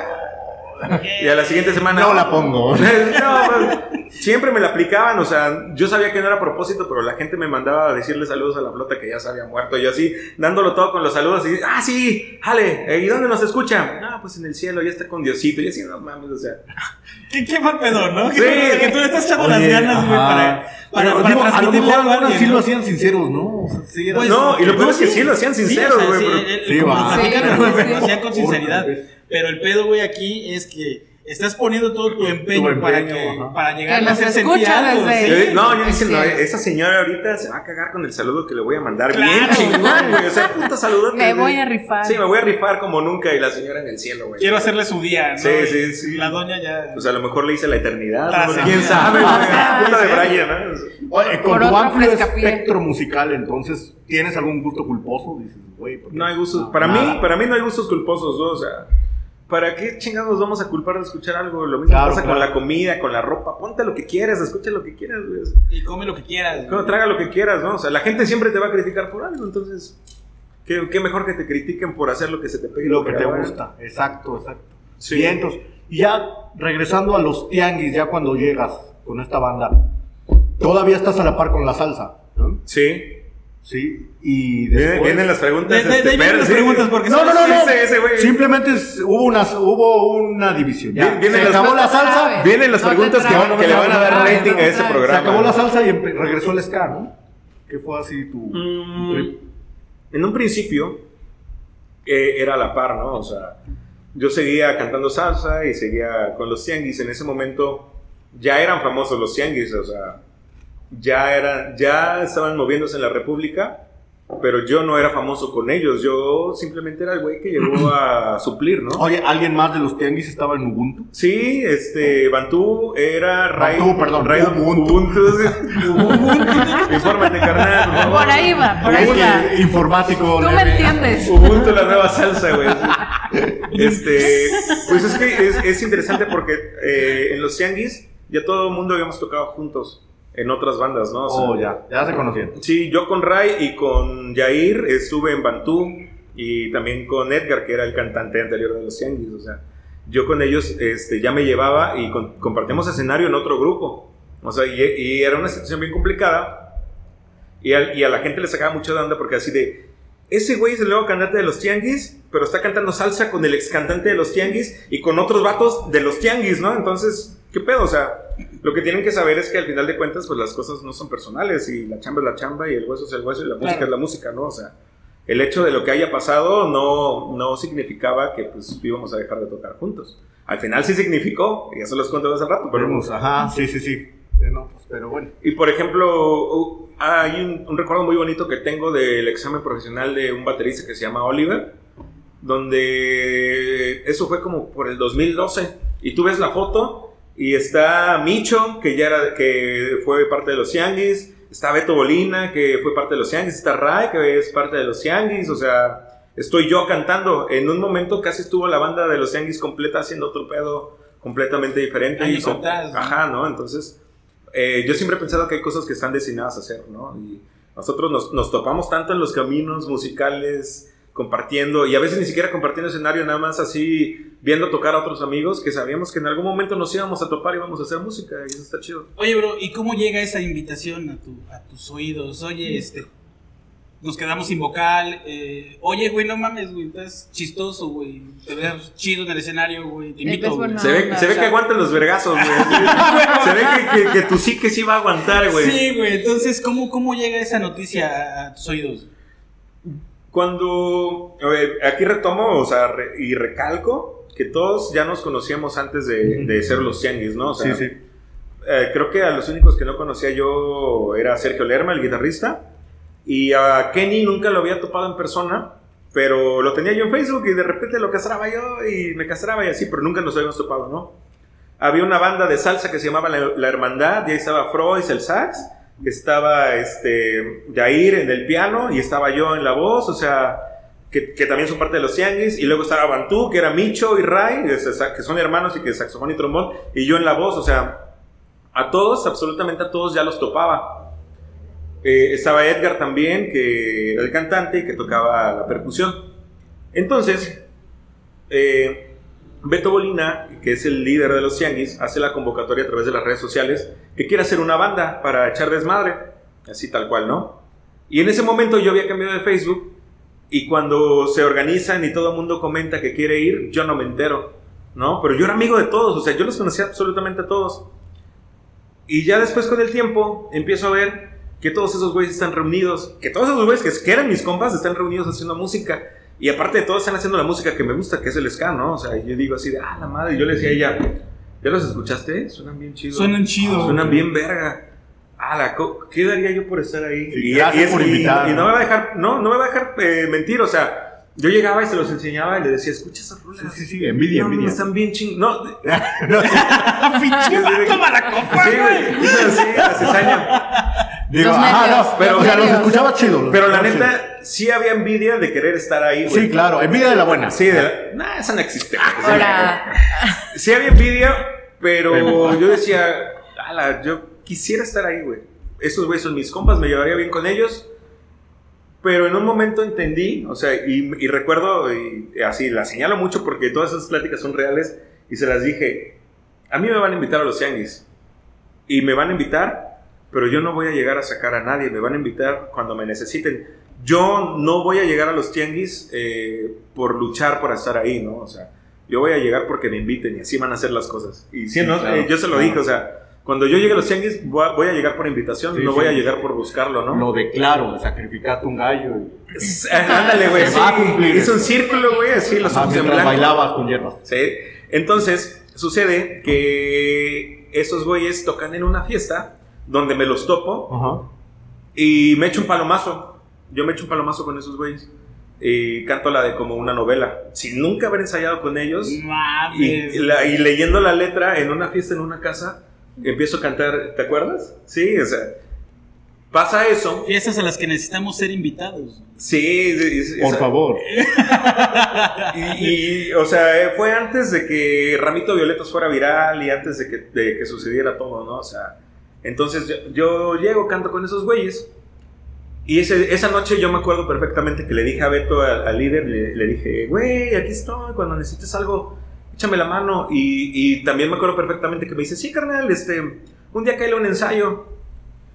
"Ah". Y a la siguiente semana. No la pongo. No, pues, siempre me la aplicaban, o sea, yo sabía que no era a propósito, pero la gente me mandaba a decirle saludos a la flota que ya se había muerto. Y yo así, dándolo todo con los saludos, y ah, sí, jale, eh, ¿y dónde nos escucha? No, pues en el cielo, ya está con Diosito. Y así, no mames, o sea. ¿Qué, qué mal pedo, ¿no? Sí. Que, que tú le estás echando las ganas, güey, para, para, Pero, para digo, a lo mejor algunos sí lo hacían sinceros, ¿no? O sí era Pues, no, y lo que- peor es que sí lo hacían sinceros, o sea, güey, sí, el- Sí, lo sí. hacían con sinceridad. Pero el pedo, güey, aquí es que estás poniendo todo tu empeño, empeño, para, que, ajá. para llegar Que a hacer sentir escucha algo, desde- sí. Yo- no, yo diciendo, Sí. esa señora ahorita se va a cagar con el saludo que le voy a mandar. Claro, Bien chingón, güey. O sea, puta saludote. Me voy a rifar. Sí, me voy a rifar como nunca y la señora en el cielo, güey. Quiero hacerle su día, ¿no? Sí, sí, sí. La doña ya... Pues a lo mejor le hice la eternidad. ¿Quién sabe, güey? Ah, Puta de. Brian, ¿no? Oye, con Por tu amplio espectro musical, entonces, ¿tienes algún gusto culposo? Dices, güey. No hay gustos. No, para mí, para mí no hay gustos culposos, ¿no? O sea, ¿para qué chingados nos vamos a culpar de escuchar algo? Lo mismo Claro, pasa claro. con la comida, con la ropa. Ponte lo que quieras, escucha lo que quieras, güey. Y come lo que quieras. Como traga lo que quieras, ¿no? O sea, la gente siempre te va a criticar por algo, entonces. ¿Qué, qué mejor que te critiquen por hacer lo que se te pegue. lo que te gusta. Exacto, exacto. Sí. Bien, entonces, y ya regresando a los tianguis, ya cuando llegas con esta banda, todavía estás a la par con la salsa, ¿no? Sí. Sí, y Vienen, después... vienen las preguntas. De- pero las sí. preguntas, porque No, no, no, no. Ese- ese. Simplemente es- hubo, una, hubo una división. Ya, vienen se las- acabó la salsa. Vienen las No preguntas que, le van a dar rating a ese Se se programa. acabó la salsa y regresó el ska, ¿no? ¿Qué fue así tu... Mm, trip? en un principio eh, era a la par, ¿no? O sea, yo seguía cantando salsa y seguía con los tianguis. En ese momento ya eran famosos los tianguis, o sea, ya eran, ya estaban moviéndose en la República, pero yo no era famoso con ellos. Yo simplemente era el güey que llegó a suplir, ¿no? Oye, ¿alguien más de los tianguis estaba en Ubuntu? Sí, este, Bantú era Ray. Bantú, perdón, Ray Ubuntu. Ubuntu. Infórmate, carnal. por favor. Por ahí va, por ahí va. informático... Tú me entiendes. Ubuntu, la nueva salsa, güey. Este, pues es que es, es interesante porque eh, en los tianguis ya todo el mundo habíamos tocado juntos en otras bandas, ¿no? O sea, Oh, ya, ya se conocían. Sí, yo con Ray y con Jair estuve en Bantú y también con Edgar, que era el cantante anterior de los Tianguis. O sea, yo con ellos este, ya me llevaba y con- compartimos escenario en otro grupo. O sea, y, y era una situación bien complicada. Y, al- y a la gente le sacaba mucho de onda porque así de. Ese güey es el nuevo cantante de los Tianguis, pero está cantando salsa con el ex cantante de los Tianguis y con otros vatos de los Tianguis, ¿no? Entonces, ¿qué pedo? O sea, lo que tienen que saber es que al final de cuentas, pues las cosas no son personales y la chamba es la chamba y el hueso es el hueso y la música Claro. es la música, ¿no? O sea, el hecho de lo que haya pasado no, no significaba que pues íbamos a dejar de tocar juntos. Al final sí significó, y eso los cuento hace rato, pero... Vemos, ajá, sí, sí, sí. Eh, no, pues, pero bueno. Y por ejemplo, hay un, un recuerdo muy bonito que tengo del examen profesional de un baterista que se llama Oliver, donde eso fue como por el 2012. Y tú ves la foto y está Micho, que ya era, que fue parte de los Yanguis, está Beto Bolina, que fue parte de los Yanguis, está Ray, que es parte de los Yanguis, o sea, estoy yo cantando. En un momento casi estuvo la banda de los Yanguis completa haciendo otro pedo completamente diferente. Años Y con- atrás, ¿no? Ajá, ¿no? Entonces, eh, yo siempre he pensado que hay cosas que están destinadas a ser, ¿no? Y nosotros nos, nos topamos tanto en los caminos musicales, compartiendo, y a veces ni siquiera compartiendo escenario, nada más así viendo tocar a otros amigos, que sabíamos que en algún momento nos íbamos a topar y íbamos a hacer música, y eso está chido. Oye, bro, ¿y cómo llega esa invitación a, tu, a tus oídos? Oye, este. Nos quedamos sin vocal. eh, oye, güey, no mames, güey. Estás chistoso, güey. Te ves chido en el escenario, güey. Te invito, güey. Se ve, se ve que aguantan los vergazos, güey. se ve que, que, que tu sí que sí va a aguantar, güey. Sí, güey. Entonces, ¿cómo, ¿cómo llega esa noticia a, a tus oídos? Cuando, a ver, aquí retomo, o sea, re- y recalco que todos ya nos conocíamos antes de, de ser los tianguis, ¿no? O sea, Sí, sí. eh, creo que a los únicos que no conocía yo era Sergio Lerma, el guitarrista, y a Kenny nunca lo había topado en persona, pero lo tenía yo en Facebook y de repente lo castraba yo y me castraba y así, pero nunca nos habíamos topado, ¿no? Había una banda de salsa que se llamaba La, La Hermandad, y ahí estaba Freud, el sax, estaba este, Jair en el piano y estaba yo en la voz, o sea, que, también son parte de los Tianguis, y luego estaba Bantú, que era Micho y Ray, que son hermanos y que saxofón y trombón, y yo en la voz, o sea, a todos, absolutamente a todos ya los topaba. Eh, estaba Edgar también, que era el cantante y que tocaba la percusión. Entonces, eh, Beto Bolina, que es el líder de los Tianguis, hace la convocatoria a través de las redes sociales que quiere hacer una banda para echar desmadre, así tal cual, ¿no? Y en ese momento yo había cambiado de Facebook y cuando se organizan y todo el mundo comenta que quiere ir, yo no me entero, ¿no? Pero yo era amigo de todos, o sea, yo los conocía absolutamente a todos. Y ya después con el tiempo empiezo a ver que todos esos güeyes están reunidos, que todos esos güeyes que, que eran mis compas están reunidos haciendo música. Y aparte de todo están haciendo la música que me gusta, que es el ska, ¿no? O sea, yo digo así de, ah, la madre, yo le decía a ella, ¿ya los escuchaste? Suenan bien chidos. Suenan chidos. Suenan bien verga. Ah, la co- ¿qué daría yo por estar ahí? Sí, gracias por y- invitar. y no me va a dejar, no, no me va a dejar eh, mentir, o sea, yo llegaba y se los enseñaba y le decía, escucha esas rolas. Sí, sí, sí, envidia, no, envidia. están bien ching... No, No, ¡Pinche vato, malacopa, sí, güey! güey, sí, la cizaña. digo, Los no, pero, los o sea, los escuchaba chido. Pero la neta, sí había envidia de querer estar ahí, güey. Sí, claro, envidia de la buena. Sí, de la... Nah, esa no existe. güey. Ahora, Sí había envidia, pero Pero- yo decía, ala, yo quisiera estar ahí, güey. Estos güeyes son mis compas, me llevaría bien con ellos. Pero en un momento entendí, o sea, y, y recuerdo, y así, la señalo mucho porque todas esas pláticas son reales, y se las dije, a mí me van a invitar a los Tianguis, y me van a invitar, pero yo no voy a llegar a sacar a nadie, me van a invitar cuando me necesiten. Yo no voy a llegar a los Tianguis eh, por luchar por estar ahí, ¿no? O sea, yo voy a llegar porque me inviten y así van a hacer las cosas. Y sí, Sí, ¿no? claro, Eh, yo se lo claro. dije, o sea, cuando yo llegue a los Tianguis voy a, voy a llegar por invitación, Sí, no sí. voy a llegar por buscarlo, ¿no? Lo declaro, sacrificaste un gallo. y- S- Ándale, güey. Se sí. va a cumplir. Hizo un círculo, güey, así los ojos en blanco. bailabas con hierba. Sí. Entonces, sucede que esos güeyes tocan en una fiesta donde me los topo Ajá. y me echo un palomazo. Yo me echo un palomazo con esos güeyes. Y canto la de como una novela. Sin nunca haber ensayado con ellos. Y, la- y leyendo la letra en una fiesta en una casa, empiezo a cantar. ¿Te acuerdas? Sí, o sea. Pasa eso. Fiestas a las que necesitamos ser invitados. Sí, sí, sí, Por esa- favor. Y, y, o sea, eh, fue antes de que Ramito Violetas fuera viral y antes de que, de que sucediera todo, ¿no? O sea, entonces yo, yo llego, canto con esos güeyes. Y ese, esa noche yo me acuerdo perfectamente que le dije a Beto, al, al líder, le, le dije, güey, aquí estoy, cuando necesites algo, échame la mano. Y, y también me acuerdo perfectamente que me dice, sí, carnal, este, un día cae un ensayo.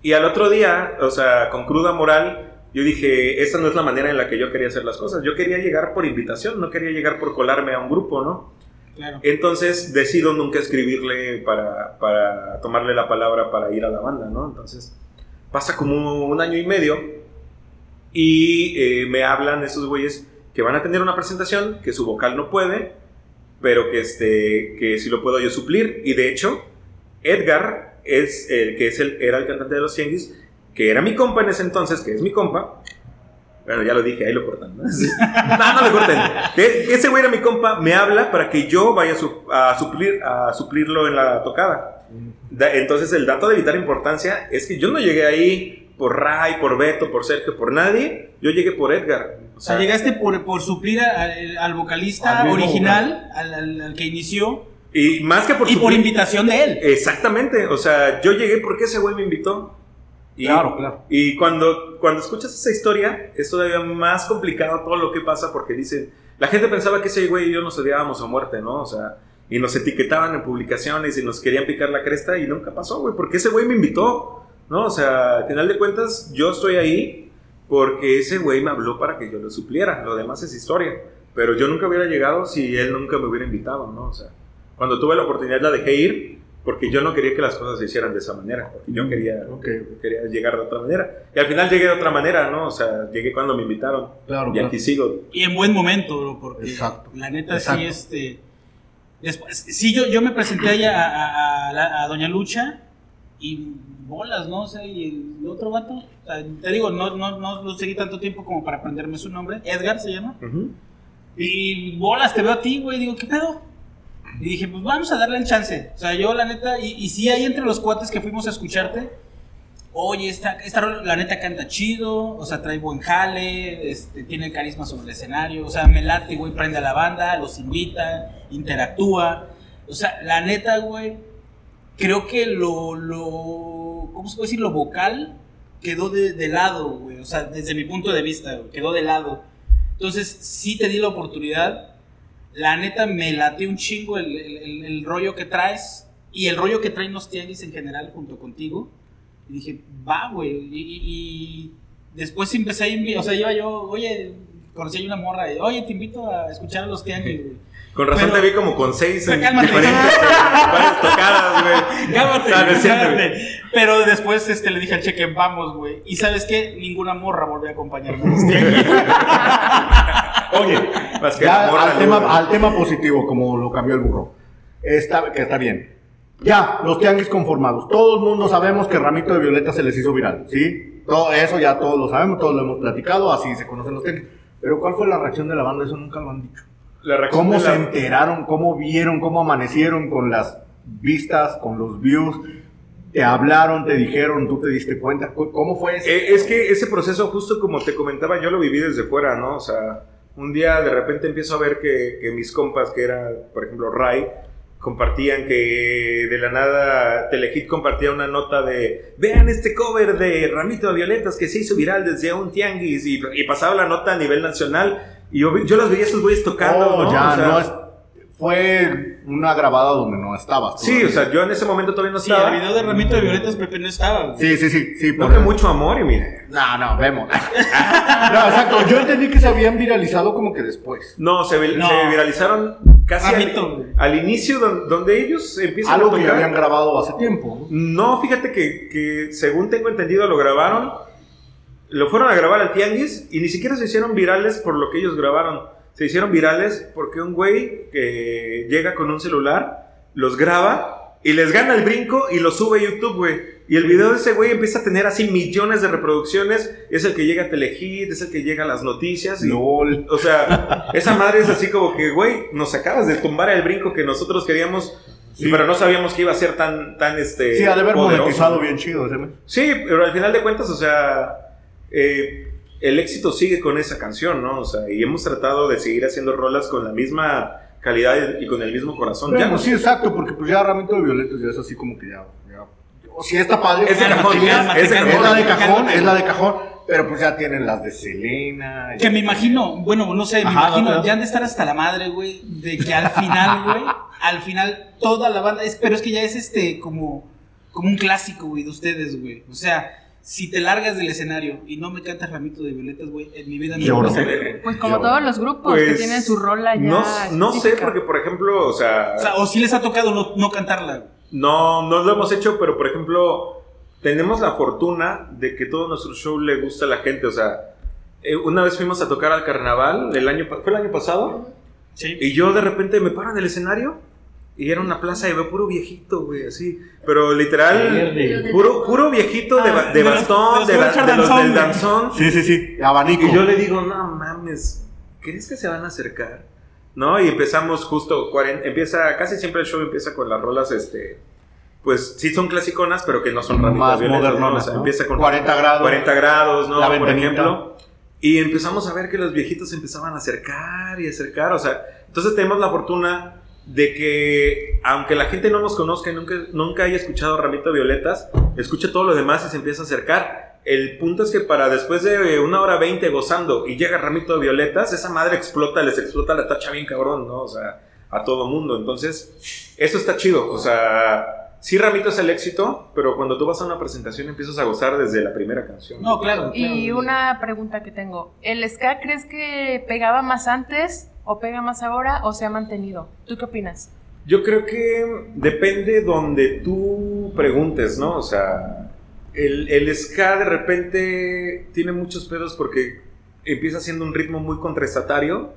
Y al otro día, o sea, con cruda moral, yo dije, esta no es la manera en la que yo quería hacer las cosas. Yo quería llegar por invitación, no quería llegar por colarme a un grupo, ¿no? Claro. Entonces decido nunca escribirle para, para tomarle la palabra para ir a la banda, ¿no? Entonces pasa como un año y medio y eh, me hablan esos güeyes que van a tener una presentación, que su vocal no puede, pero que, este, que sí lo puedo yo suplir. Y de hecho, Edgar es el que es el, era el cantante de los Tianguis, que era mi compa en ese entonces, que es mi compa. Bueno, ya lo dije, ahí lo cortan. ¿no? no, no lo corten. E- Ese güey era mi compa, me habla para que yo vaya a, su- a suplir, a suplirlo en la tocada. Da- Entonces, el dato de vital importancia es que yo no llegué ahí por Ray, por Beto, por Sergio, por nadie. Yo llegué por Edgar. O sea, llegaste por, por suplir a- al, al vocalista Al original, al, al- al que inició, Y más que por y por suplir- invitación de él. Exactamente. O sea, yo llegué porque ese güey me invitó. Y, Claro, claro. Y cuando, cuando escuchas esa historia, es todavía más complicado todo lo que pasa porque dicen, la gente pensaba que ese güey y yo nos odiábamos a muerte, ¿no? O sea, y nos etiquetaban en publicaciones y nos querían picar la cresta y nunca pasó, güey, porque ese güey me invitó, ¿no? O sea, al final de cuentas, yo estoy ahí porque ese güey me habló para que yo lo supliera, lo demás es historia. Pero yo nunca hubiera llegado si él nunca me hubiera invitado, ¿no? O sea, cuando tuve la oportunidad la dejé ir porque yo no quería que las cosas se hicieran de esa manera, porque yo quería, Ok, quería llegar de otra manera. Y al final llegué de otra manera, ¿no? O sea, llegué cuando me invitaron. claro. Y claro. aquí sigo. Y en buen momento, bro, porque Exacto. la neta Exacto. sí, este... Después, sí, yo, yo me presenté allá a, a- a a Doña Lucha Y bolas, ¿no? O sea, y el otro vato, o sea, te digo, no, no, no lo seguí tanto tiempo como para aprenderme su nombre. Edgar se llama. Ujú. Y bolas, te veo a ti, güey. Digo, ¿qué pedo? Y dije, pues vamos a darle el chance. O sea, yo la neta, y, y sí hay entre los cuates que fuimos a escucharte. Oye, esta, esta la neta canta chido, o sea, trae buen jale, este, tiene carisma sobre el escenario, o sea, me late, güey, prende a la banda, los invita, interactúa. O sea, la neta, güey, creo que lo, lo, ¿cómo se puede decir? Lo vocal quedó de, de lado, güey. O sea, desde mi punto de vista, quedó de lado. Entonces, sí te di la oportunidad. La neta, me late un chingo el, el- rollo que traes y el rollo que traen los tianguis en general junto contigo. Y dije, va, güey. Y, después empecé a invitar, o sea, iba yo, oye, conocí a una morra, oye, te invito a escuchar a los tianguis, güey. Con razón Pero- te vi como con seis en Cálmate. diferentes varias tocadas, güey. Cálmate, cálmate. güey. Pero después este, le dije al cheque, vamos, güey. Y sabes qué? Ninguna morra volvió a acompañarme. a los tianguis. Oye, Más que ya la morra, al, tema, al tema positivo, como lo cambió el burro. Está, que está bien. Ya, los tianguis conformados. Todo el mundo sabemos que Ramito de Violeta se les hizo viral, ¿sí? Todo eso ya todos lo sabemos, todos lo hemos platicado, así se conocen los tianguis. Pero ¿cuál fue la reacción de la banda? Eso nunca lo han dicho. La ¿Cómo de se la- enteraron? ¿Cómo vieron? ¿Cómo amanecieron con las vistas, con los views? ¿Te hablaron? ¿Te dijeron? ¿Tú te diste cuenta? ¿Cómo- ¿Cómo fue eso? Eh, es que ese proceso, justo como te comentaba, yo lo viví desde fuera, ¿no? O sea, un día de repente empiezo a ver que, que mis compas, que era, por ejemplo, Ray, compartían que de la nada Telehit compartía una nota de vean este cover de Ramito de Violetas que se hizo viral desde un tianguis y, y pasaba la nota a nivel nacional y yo, vi- yo los veía a esos güeyes tocando, Oh, ¿no? ya, O sea, no es- fue una grabada donde no estabas. Sí, o sea, yo en ese momento todavía no Sí, estaba. el video de Ramito de Violetas Pepe no estaba. Sí, sí, sí. sí No que mucho amor y mira. No, no, vemos. no, exacto. Yo entendí que se habían viralizado como que después. No, se, vi- No. se viralizaron casi Ramito, al, al inicio don- donde ellos empiezan Algo a que tocar. habían grabado hace tiempo. ¿no? No, fíjate que, que según tengo entendido lo grabaron, lo fueron a grabar al Tianguis y ni siquiera se hicieron virales por lo que ellos grabaron. Se hicieron virales porque un güey que llega con un celular, los graba y les gana el brinco y lo sube a YouTube, güey. Y el video de ese güey empieza a tener así millones de reproducciones. Es el que llega a Telehit, es el que llega a las noticias. Y, LOL. o sea, esa madre es así como que, güey, nos acabas de tumbar el brinco que nosotros queríamos, Sí. pero no sabíamos que iba a ser tan, tan, este... Sí, ha de haber monetizado bien chido. Sí, pero al final de cuentas, o sea, eh, el éxito sigue con esa canción, ¿no? O sea, y hemos tratado de seguir haciendo rolas con la misma calidad y con el mismo corazón. Bueno, ya no sí, exacto, porque pues ya Ramito de Violetas ya es así como que ya. ya o sí está padre. Es de cajón, la de cajón, es la de cajón. Pero pues ya tienen las de Selena. Que me imagino, bueno, no sé, me Ajá, imagino, no, no. ya han de estar hasta la madre, güey, de que al final, güey, al final toda la banda, es, pero es que ya es este, como, como un clásico, güey, de ustedes, güey. O sea, si te largas del escenario y no me cantas Ramito de Violetas, güey, en mi vida no lo vas a ver. Pues como todos los grupos que Pues, tienen su rola ya. No, no sé, porque por ejemplo, o sea, O sea, o si les ha tocado no, no cantarla. no, no lo hemos hecho, pero por ejemplo, tenemos la fortuna de que todo nuestro show le gusta a la gente. O sea, eh, una vez fuimos a tocar al carnaval, el año, ¿fue el año pasado? Sí. Y yo de repente me paro en el escenario y era una plaza y veo puro viejito, güey, así. Pero literal, puro, puro viejito de, Ah, de bastón, de los de los del danzón. Sí, sí, sí. Abanico. Y yo le digo, no mames, ¿crees que se van a acercar? ¿No? Y empezamos justo, empieza, casi siempre el show empieza con las rolas, este, pues sí son clasiconas, pero que no son más Violetas, ¿no? modernonas. O sea, ¿no? empieza con 40 grados. 40 grados, ¿no? Por ejemplo. Y empezamos a ver que los viejitos se empezaban a acercar y acercar, o sea, entonces tenemos la fortuna de que aunque la gente no nos conozca y nunca, nunca haya escuchado Ramito Violetas, escucha todo lo demás y se empieza a acercar. El punto es que para después de una hora veinte gozando y llega Ramito de Violetas, esa madre explota, les explota la tacha bien cabrón, ¿no? O sea, a todo mundo. Entonces, eso está chido. O sea, sí Ramito es el éxito, pero cuando tú vas a una presentación empiezas a gozar desde la primera canción. No, claro. Y claro. una pregunta que tengo. ¿El ska crees que pegaba más antes o pega más ahora o se ha mantenido? ¿Tú qué opinas? Yo creo que depende donde tú preguntes, ¿no? O sea, el, el ska de repente tiene muchos pedos porque empieza siendo un ritmo muy contrastatario,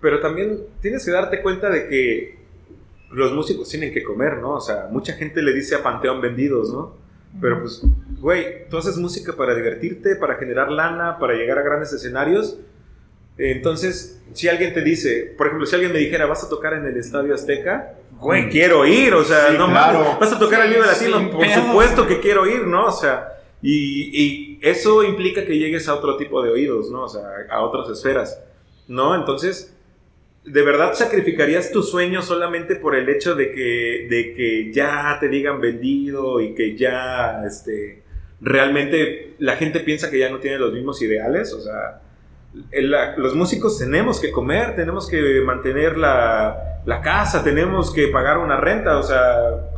pero también tienes que darte cuenta de que los músicos tienen que comer, ¿no? O sea, mucha gente le dice a Panteón vendidos, ¿no? Pero pues, güey, tú haces música para divertirte, para generar lana, para llegar a grandes escenarios. Entonces, si alguien te dice, por ejemplo, si alguien me dijera, vas a tocar en el Estadio Azteca, güey, quiero ir, o sea, Sí, no claro. mames, vas a tocar al Vive Latino, por pedo. supuesto que quiero ir, ¿no? O sea, y, y eso implica que llegues a otro tipo de oídos, ¿no? O sea, a otras esferas, ¿no? Entonces, ¿de verdad sacrificarías tu sueño solamente por el hecho de que, de que ya te digan vendido y que ya, este, realmente la gente piensa que ya no tiene los mismos ideales? O sea, la- los músicos tenemos que comer, tenemos que mantener la, la casa, tenemos que pagar una renta, o sea,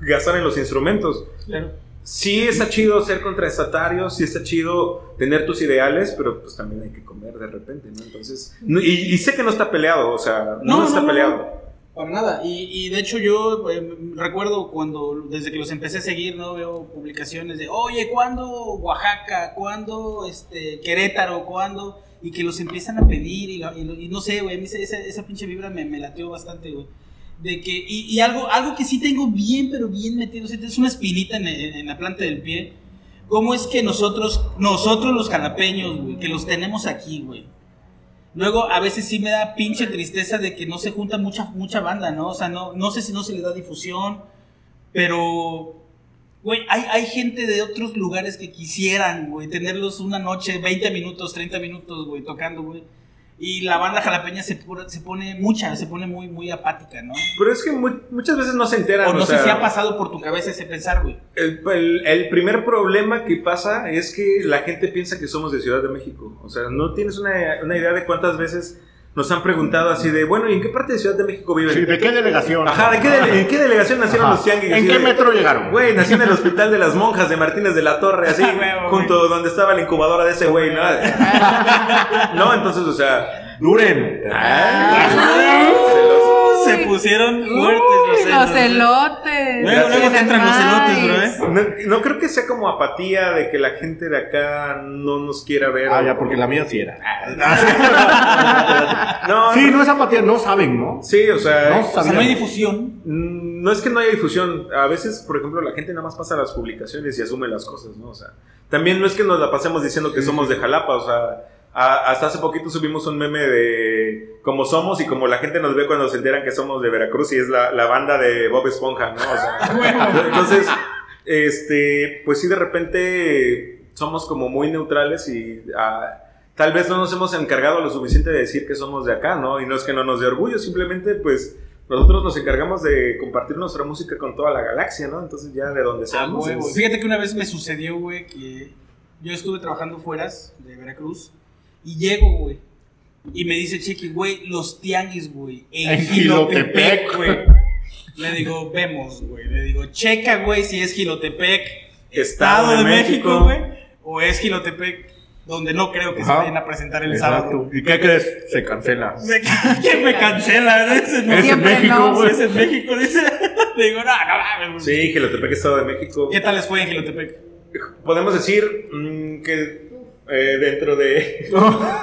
gastar en los instrumentos. Claro. Sí está chido ser contraestatario, sí está chido tener tus ideales, pero pues también hay que comer de repente, ¿no? Entonces, no- y, y sé que no está peleado, o sea, no, No, está no, peleado. Para nada. Y, y de hecho yo eh, recuerdo cuando, desde que los empecé a seguir, ¿no? Veo publicaciones de, oye, ¿cuándo Oaxaca? ¿Cuándo este, Querétaro? ¿Cuándo? Y que los empiezan a pedir y, lo- y no sé, güey, a mí esa, esa, pinche vibra me, me lateó bastante, güey. De que, y, algo, algo que sí tengo bien, pero bien metido, o sea, es una espinita en la planta del pie. ¿Cómo es que nosotros, nosotros los jalapeños, güey, que los tenemos aquí, güey? Luego, a veces sí me da pinche tristeza de que no se junta mucha, mucha banda, ¿no? O sea, no, no sé si no se le da difusión, pero, güey, hay, hay gente de otros lugares que quisieran, güey, tenerlos una noche, 20 minutos, 30 minutos, güey, tocando, güey. Y la banda jalapeña se, se pone mucha, se pone muy, muy apática, ¿no? Pero es que mu- muchas veces no se enteran. O no o sé sea, si ha pasado por tu cabeza ese pensar, güey. El, el- el primer problema que pasa es que la gente piensa que somos de Ciudad de México. O sea, no tienes una, una idea de cuántas veces nos han preguntado así de, bueno, ¿y en qué parte de Ciudad de México viven? Sí, ¿De qué delegación? Ajá, ¿de qué, ¿en qué delegación nacieron Ajá. los tianguis? ¿En qué de, metro llegaron? Güey, nací en el hospital de las monjas de Martínez de la Torre, así, junto donde estaba la incubadora de ese güey, ¿no? no, entonces, o sea... Duren. celoso. Se pusieron Uy, fuertes los celos. los elotes. Luego, luego te entran los elotes, bro, ¿eh? No, no creo que sea como apatía de que la gente de acá no nos quiera ver. Ah, ya, porque la mía sí era. No, Sí, no, no es apatía, no saben, ¿no? sí, o sea, No O sea, no hay difusión. mm, no es que no haya difusión. A veces, por ejemplo, la gente nada más pasa las publicaciones y asume las cosas, ¿no? O sea, también no es que nos la pasemos diciendo que somos de Jalapa, o sea, a- hasta hace poquito subimos un meme de cómo somos y como la gente nos ve cuando se enteran que somos de Veracruz y es la, la banda de Bob Esponja, ¿no? O sea, entonces, este, pues sí, de repente somos como muy neutrales y ah, tal vez no nos hemos encargado lo suficiente de decir que somos de acá, ¿no? Y no es que no nos dé orgullo, simplemente pues nosotros nos encargamos de compartir nuestra música con toda la galaxia, ¿no? Entonces ya de donde Ah, seamos. es- Fíjate que una vez me sucedió, güey, que yo estuve trabajando fueras de Veracruz y llego, güey. Y me dice Chequi, güey, los tianguis, güey, en, En Gilotepec, güey. Le digo, vemos, güey. Le digo, checa, güey, si es Gilotepec, Estado de México, güey, o es Gilotepec, donde no creo que se vayan a presentar el sábado. ¿Y qué crees? Se cancela. ¿Quién me cancela? Ese no Es en México, no. güey. es en México, dice. Le digo, no, no mames, güey. Sí, Gilotepec, Estado de México. ¿Qué tal les fue en Gilotepec? Podemos decir mm, que eh, dentro de...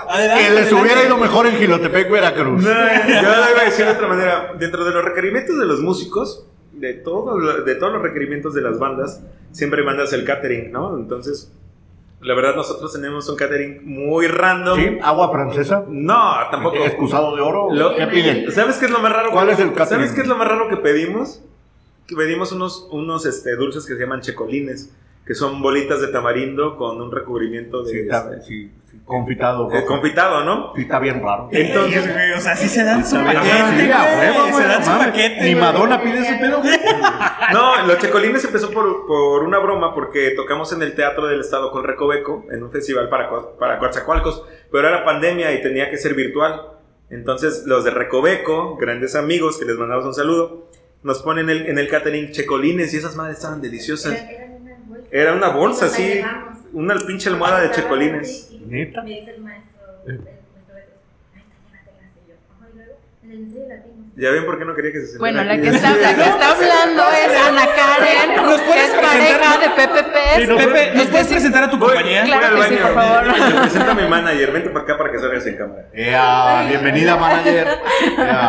Adelante, Que les adelante. hubiera ido mejor en Gilotepec, Veracruz. No, yo lo iba a decir de otra manera. Dentro de los requerimientos de los músicos, de, todo, de todos los requerimientos de las bandas, siempre mandas el catering, ¿no? Entonces, la verdad, nosotros tenemos un catering muy random. ¿Sí? ¿Agua francesa? No, tampoco. ¿Excusado de oro? Lo- ¿Qué piden? ¿Sabes qué es lo más raro? ¿Cuál que- es el catering? ¿Sabes qué es lo más raro que pedimos? Que pedimos unos, unos este, dulces que se llaman checolines, que son bolitas de tamarindo con un recubrimiento de Sí, está, este, sí, sí, confitado. eh, confitado, ¿no? Sí, está bien raro. Entonces, güey, o sea, sí se dan su paquete, se dan su paquete, Ni. Madonna pide ese pedo. No, los checolines empezó por, por una broma porque tocamos en el Teatro del Estado con Recoveco en un festival para, para Coatzacoalcos, pero era pandemia y tenía que ser virtual. Entonces los de Recoveco, grandes amigos que les mandamos un saludo, nos ponen el- en el catering checolines y esas madres estaban deliciosas. Era una bolsa así, una pinche almohada de checolines. ¿Neta? Me dice el maestro, el maestro ahí está, llévatelas. Y yo, ajá, y luego, Ya ven por qué no quería que se sentara Bueno, la que está, la que está hablando es Ana Karen, ¿Nos que es pareja de Pepe. Pepe, ¿nos puedes presentar a tu Voy, compañía? voy Claro al que sí, por favor. Me presenta mi manager. Vente para acá para que salgas en cámara. Ea, bienvenida, manager.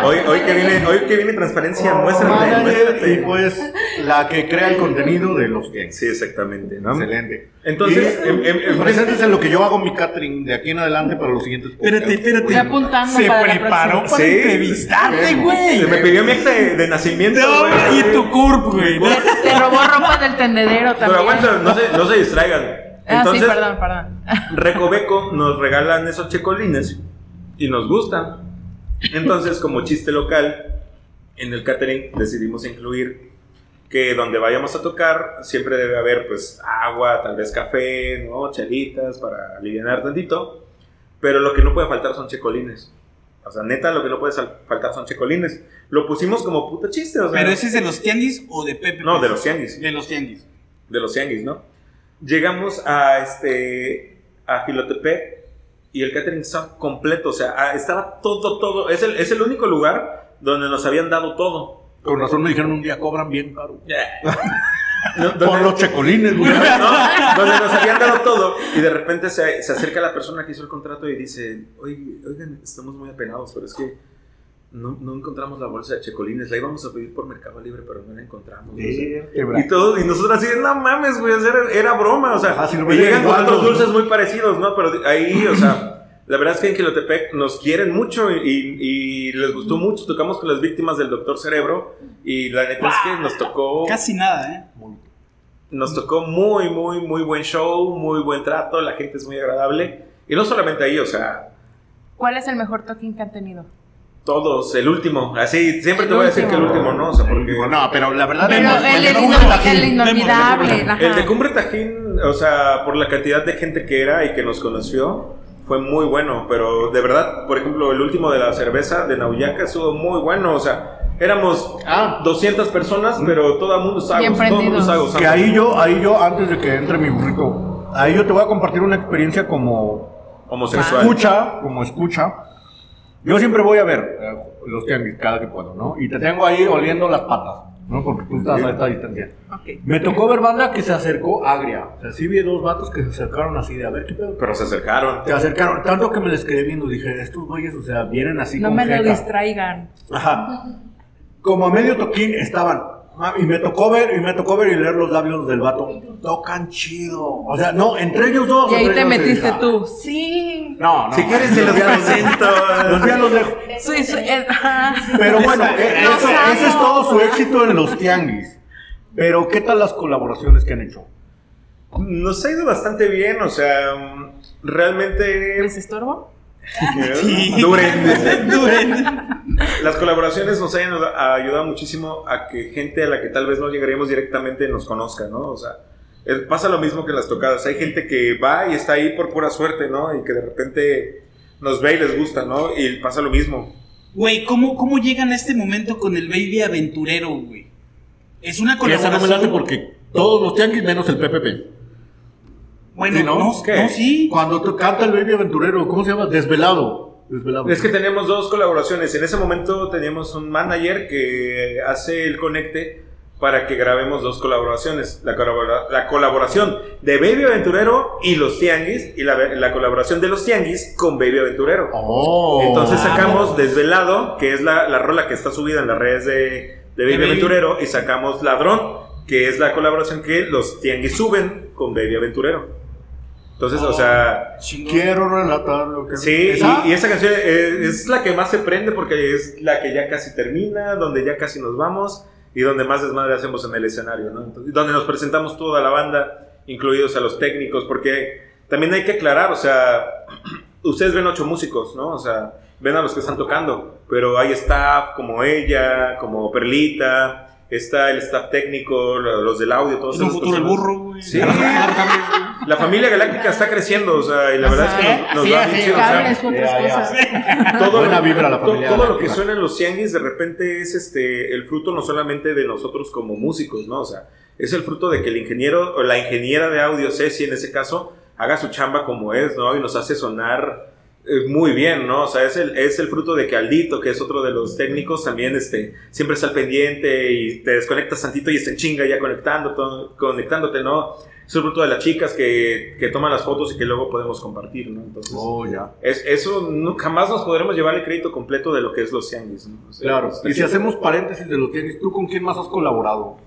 Hoy, hoy que viene, hoy que viene transparencia, muéstrate, Manager, muéstrate. y pues la que crea el contenido de los games. Sí, exactamente, ¿no? Excelente. Entonces, em- em- em- preséntese en lo que yo hago mi catering de aquí en adelante para los siguientes Espérate, espérate. Voy apuntando Se para la preparó próxima. para Sí. entrevistarte, güey. Se me pidió mi acta de, de nacimiento, No, güey. y tu curp, güey. Te, te robó ropa del tendedero Pero también. aguanta, no se, no se distraigan. Ah, Entonces, sí, perdón, perdón. Recoveco nos regalan esos checolines y nos gustan. Entonces, como chiste local, en el catering decidimos incluir que donde vayamos a tocar siempre debe haber pues agua, tal vez café, ¿no? chelitas para aliviar tantito. Pero lo que no puede faltar son checolines. O sea, neta, lo que no puede faltar son checolines. Lo pusimos como puta chiste, o sea. ¿Pero ese es de los tianguis o de Pepe? No, de los tianguis De los tianguis. de los tianguis, ¿no? Llegamos a este a Gilotepec y el catering estaba completo, o sea, ah, estaba todo, todo. Es el, es el único lugar donde nos habían dado todo. Con razón me dijeron un día cobran bien caro. No, Por los checolines, güey. no, donde nos habían dado todo y de repente se, se acerca la persona que hizo el contrato y dice, Oye, oigan, estamos muy apenados, pero es que no, no encontramos la bolsa de checolines, la íbamos a pedir por Mercado Libre, pero no la encontramos. no sé". Y todo, y nosotros así, no mames, güey, era, era broma, o sea, Ajá, si veían llegan con otros ¿no? dulces muy parecidos, ¿no? Pero ahí, o sea, la verdad es que en Quilotepec nos quieren mucho y, y les gustó mucho, tocamos con las víctimas del Doctor Cerebro y la neta es que nos tocó, Casi nada, ¿eh? nos tocó muy, muy, muy buen show, muy buen trato, la gente es muy agradable y no solamente ahí, o sea, ¿Cuál es el mejor toquín que han tenido? todos, el último, así, siempre te El voy a decir que el último. último, ¿no? O sea, porque... No, pero la verdad Pero vemos- el, el, Tajín. el inolvidable. El de Cumbre Tajín, o sea, por la cantidad de gente que era y que nos conoció, fue muy bueno. Pero de verdad, por ejemplo, el último de la cerveza de Nauyaca estuvo muy bueno. O sea, éramos Ah. 200 personas, pero todo el mundo gozando, todo el mundo estaba Que ahí yo, ahí yo, antes de que entre mi burrito, ahí yo te voy a compartir una experiencia como Homosexual. escucha, como escucha. Yo siempre voy a ver eh, los tianguis cada que puedo, ¿no? Y te tengo ahí oliendo las patas, ¿no? Porque tú estás a esta distancia. Me tocó ver banda que se acercó agria. O sea, sí vi dos vatos que se acercaron así de a ver qué pedo. Pero se acercaron. Se acercaron, tanto que me les quedé viendo, dije, estos güeyes, o sea, vienen así No con me lo distraigan. Ajá. Como a medio toquín estaban. Y me tocó ver, y me tocó ver y leer los labios del vato. Tocan chido. O sea, no, entre ellos dos. Y ahí te metiste sí. tú. Sí. No, no. Si quieren, se los presento. Los días los dejo. Sí, sí, eh. Pero bueno, eh, eso- ese es amo. todo su éxito en los tianguis. Pero, ¿qué tal las colaboraciones que han hecho? Nos ha ido bastante bien, o sea, realmente... ¿Les estorbo? Duren. Duren. Las colaboraciones nos ayuda- ayudado muchísimo a que gente a la que tal vez no llegaríamos directamente nos conozca, ¿no? O sea, pasa lo mismo que en las tocadas. Hay gente que va y está ahí por pura suerte, ¿no? Y que de repente nos ve y les gusta, ¿no? Y pasa lo mismo. Güey, ¿cómo, ¿cómo llegan a este momento con el Baby Aventurero, güey? Es una esa no me colaboración. late porque todos los tianguis menos el PPP. Bueno, Sí, ¿no? no, ¿Qué? no, sí. Cuando te canta el baby aventurero, ¿cómo se llama? Desvelado. Es que tenemos dos colaboraciones. En ese momento teníamos un manager que hace el conecte para que grabemos dos colaboraciones. La, colabora- la colaboración de Baby Aventurero y los Tianguis y la, la colaboración de los Tianguis con Baby Aventurero. Oh. Entonces sacamos Desvelado, que es la, la rola que está subida en las redes de, de Baby Baby. Aventurero, y sacamos Ladrón, que es la colaboración que los Tianguis suben con Baby Aventurero. Entonces, o sea, Chingón. Quiero relatar lo que. Sí, ¿Esa? y, y esa canción eh, es la que más se prende porque es la que ya casi termina, donde ya casi nos vamos y donde más desmadre hacemos en el escenario, ¿no? Entonces, donde nos presentamos toda la banda, incluidos a los técnicos, porque también hay que aclarar, o sea, ustedes ven ocho músicos, ¿no? O sea, ven a los que están tocando, pero hay staff como ella, como Perlita, está el staff técnico, lo- los del audio, todos En un futuro el burro, güey. Sí. La familia galáctica está creciendo, o sea, y la verdad es que nos, nos va bien chido, todo, Buena lo- vibra la familia todo lo que suena en los tianguis de repente es este el fruto no solamente de nosotros como músicos, ¿no? O sea, es el fruto de que el ingeniero o la ingeniera de audio, Ceci en ese caso, haga su chamba como es, ¿no? Y nos hace sonar muy bien, ¿no? O sea, es el, es el fruto de que Aldito, que es otro de los técnicos, también este, siempre está al pendiente y te desconectas tantito y está en chinga ya conectándote, conectándote, ¿no? Es el fruto de las chicas que, que toman las fotos y que luego podemos compartir, ¿no? Entonces, Oh, ya. es, eso no- jamás nos podremos llevar el crédito completo de lo que es los Yankees, ¿no? O sea, Claro. Y si hacemos paréntesis de los tenis, ¿tú con quién más has colaborado?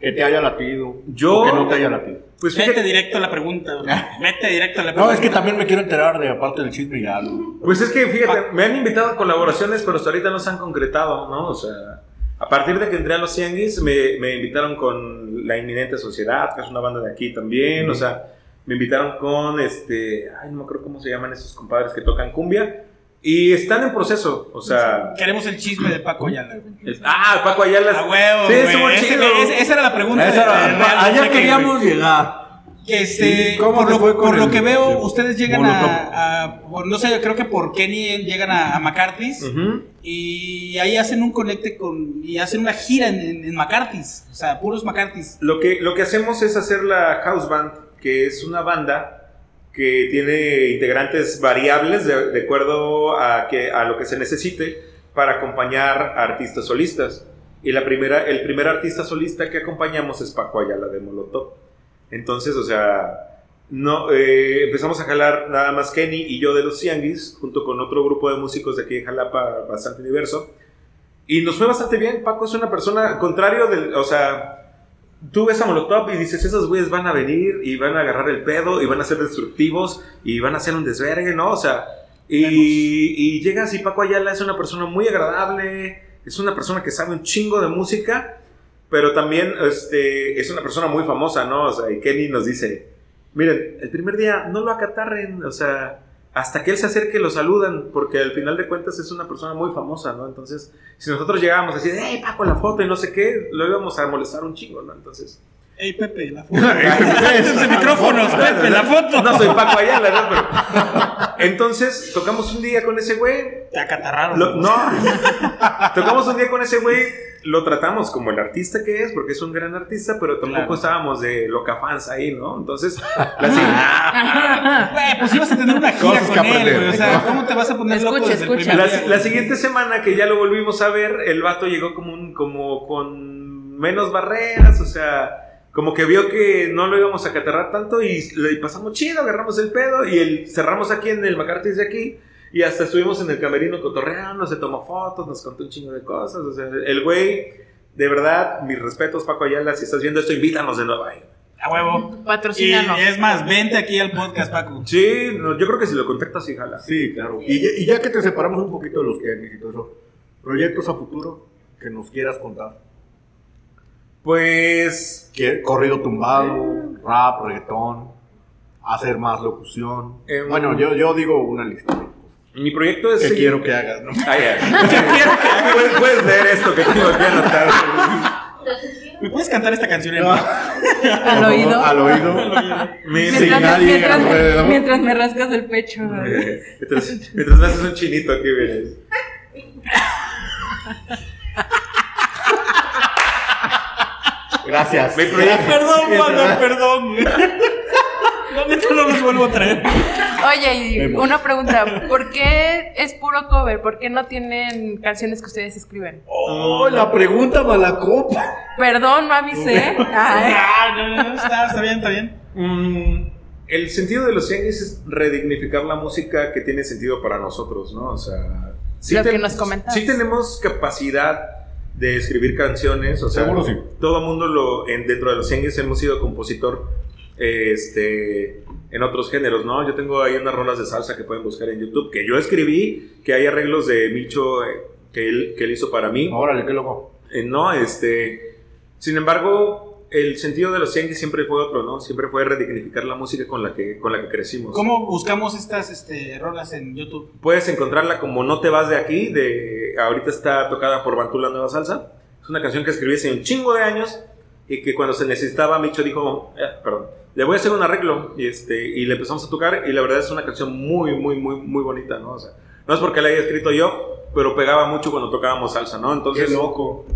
Que te haya latido. Yo- o que no te haya latido. Pues fíjate, directo a la pregunta. Vete directo a la pregunta. No, es que también me quiero enterar de aparte del chisme ya. ¿no? Pues es que, fíjate, me han invitado a colaboraciones, pero hasta ahorita no se han concretado, ¿no? O sea, a partir de que entré a los Cianguis, me, me invitaron con La Inminente Sociedad, que es una banda de aquí también, o sea, me invitaron con, este, ay, no me acuerdo cómo se llaman esos compadres que tocan cumbia, y están en proceso, o sea... Queremos el chisme de Paco Ayala. el- ah, Paco Ayala. A huevo, Sí, estuvo Ese- chido. ese- esa era la pregunta. Esa era- de- de- real, allá de- queríamos llegar. Que este, ¿Y cómo por lo, fue con por lo que veo, el ustedes llegan a, a- no sé, creo que por Kenny llegan a, a McCarthy's y ahí hacen un conecte con y hacen una gira en, en, en McCarthy's, o sea, puros McCarthy's. Lo que, lo que hacemos es hacer la house band, que es una banda que tiene integrantes variables de, de acuerdo a, que, a lo que se necesite para acompañar a artistas solistas. Y la primera, el primer artista solista que acompañamos es Paco Ayala de Molotov. Entonces, o sea, no, eh, empezamos a jalar nada más Kenny y yo de los Cianguis, junto con otro grupo de músicos de aquí de Jalapa, bastante diverso. Y nos fue bastante bien. Paco es una persona, contrario del, o sea, tú ves a Molotov y dices, esos güeyes van a venir y van a agarrar el pedo y van a ser destructivos y van a hacer un desvergue, ¿no? O sea, y, y llegas y Paco Ayala es una persona muy agradable, es una persona que sabe un chingo de música, pero también este, es una persona muy famosa, ¿no? O sea, y Kenny nos dice, miren, el primer día no lo acatarren, o sea, hasta que él se acerque lo saludan, porque al final de cuentas es una persona muy famosa, ¿no? Entonces, si nosotros llegábamos a decir, hey, Paco, la foto y no sé qué, lo íbamos a molestar un chingo, ¿no? Entonces... Ey, Pepe, la foto. Desde micrófonos, Pepe, la foto. No soy Paco Ayala, ¿no? Pero... Entonces, tocamos un día con ese güey. Te acatarraron. Lo- no. tocamos un día con ese güey. Lo tratamos como el artista que es, porque es un gran artista, pero tampoco Claro. estábamos de loca fans ahí, ¿no? Entonces, la si- Güey, pues ibas a tener una gira Cosas que con él, aprender. güey. O sea, ¿cómo te vas a poner loco Escucha, desde el escucha. primer la, día, la siguiente semana que ya lo volvimos a ver, el vato llegó como, un, como con menos barreras, o sea, como que vio que no lo íbamos a catarrar tanto y le pasamos chido, agarramos el pedo y el, cerramos aquí en el McCarthy's de aquí y hasta estuvimos en el camerino cotorreando, se tomó fotos, nos contó un chingo de cosas, o sea, el güey, de verdad, mis respetos Paco Ayala, si estás viendo esto, invítanos de nuevo ahí. A huevo. Y Patrocínanos. es más, vente aquí al podcast, Paco. Sí, no, yo creo que si lo contactas, sí, jala. Sí, claro. Y, ya- y ya que te separamos un poquito de los tenis y todo eso, proyectos a futuro que nos quieras contar. Pues ¿Qué- Corrido tumbado, rap, reggaetón, hacer más locución. Em, bueno, yo, yo digo una lista mi proyecto es... que seguir- quiero que hagas, ¿no? Ah, ya. puedes, puedes leer esto que tengo aquí anotado. ¿Me puedes cantar esta canción en Al oído. Al oído. Mi- Sí, Mientras, nadie mientras- alrededor. mientras me rascas el pecho. Eh, Mientras, mientras me haces un chinito aquí, vienes. Gracias. Mi proyecto- Perdón, Pablo, perdón. neta no los vuelvo a traer. Oye, y una pregunta. ¿Por qué es puro cover? ¿Por qué no tienen canciones que ustedes escriben? Oh, la pregunta malacopa. Perdón, no avisé. Ay. Ah, no, no, no, está, está bien, está bien. Mm, el sentido de los Yankees es redignificar la música que tiene sentido para nosotros, ¿no? O sea, Lo ten- que nos sí tenemos capacidad de escribir canciones, o sea, Seguro sí. todo mundo lo, en, dentro de los Yankees hemos sido compositor este, en otros géneros, ¿no? Yo tengo ahí unas rolas de salsa que pueden buscar en YouTube, que yo escribí, que hay arreglos de Micho eh, que, él, que él hizo para mí. Órale, qué loco. Eh, no, este. Sin embargo, el sentido de los Yankees siempre fue otro, ¿no? Siempre fue redignificar la música con la que, con la que crecimos. ¿Cómo buscamos estas este, rolas en YouTube? Puedes encontrarla como No te vas de aquí, de ahorita está tocada por Bantú la Nueva Salsa. Es una canción que escribí hace un chingo de años y que cuando se necesitaba, Micho dijo, eh, perdón, le voy a hacer un arreglo y, este, y le empezamos a tocar y la verdad es una canción muy, muy, muy, muy bonita, ¿no? O sea, no es porque la haya escrito yo, pero pegaba mucho cuando tocábamos salsa, ¿no? Entonces, Qué loco.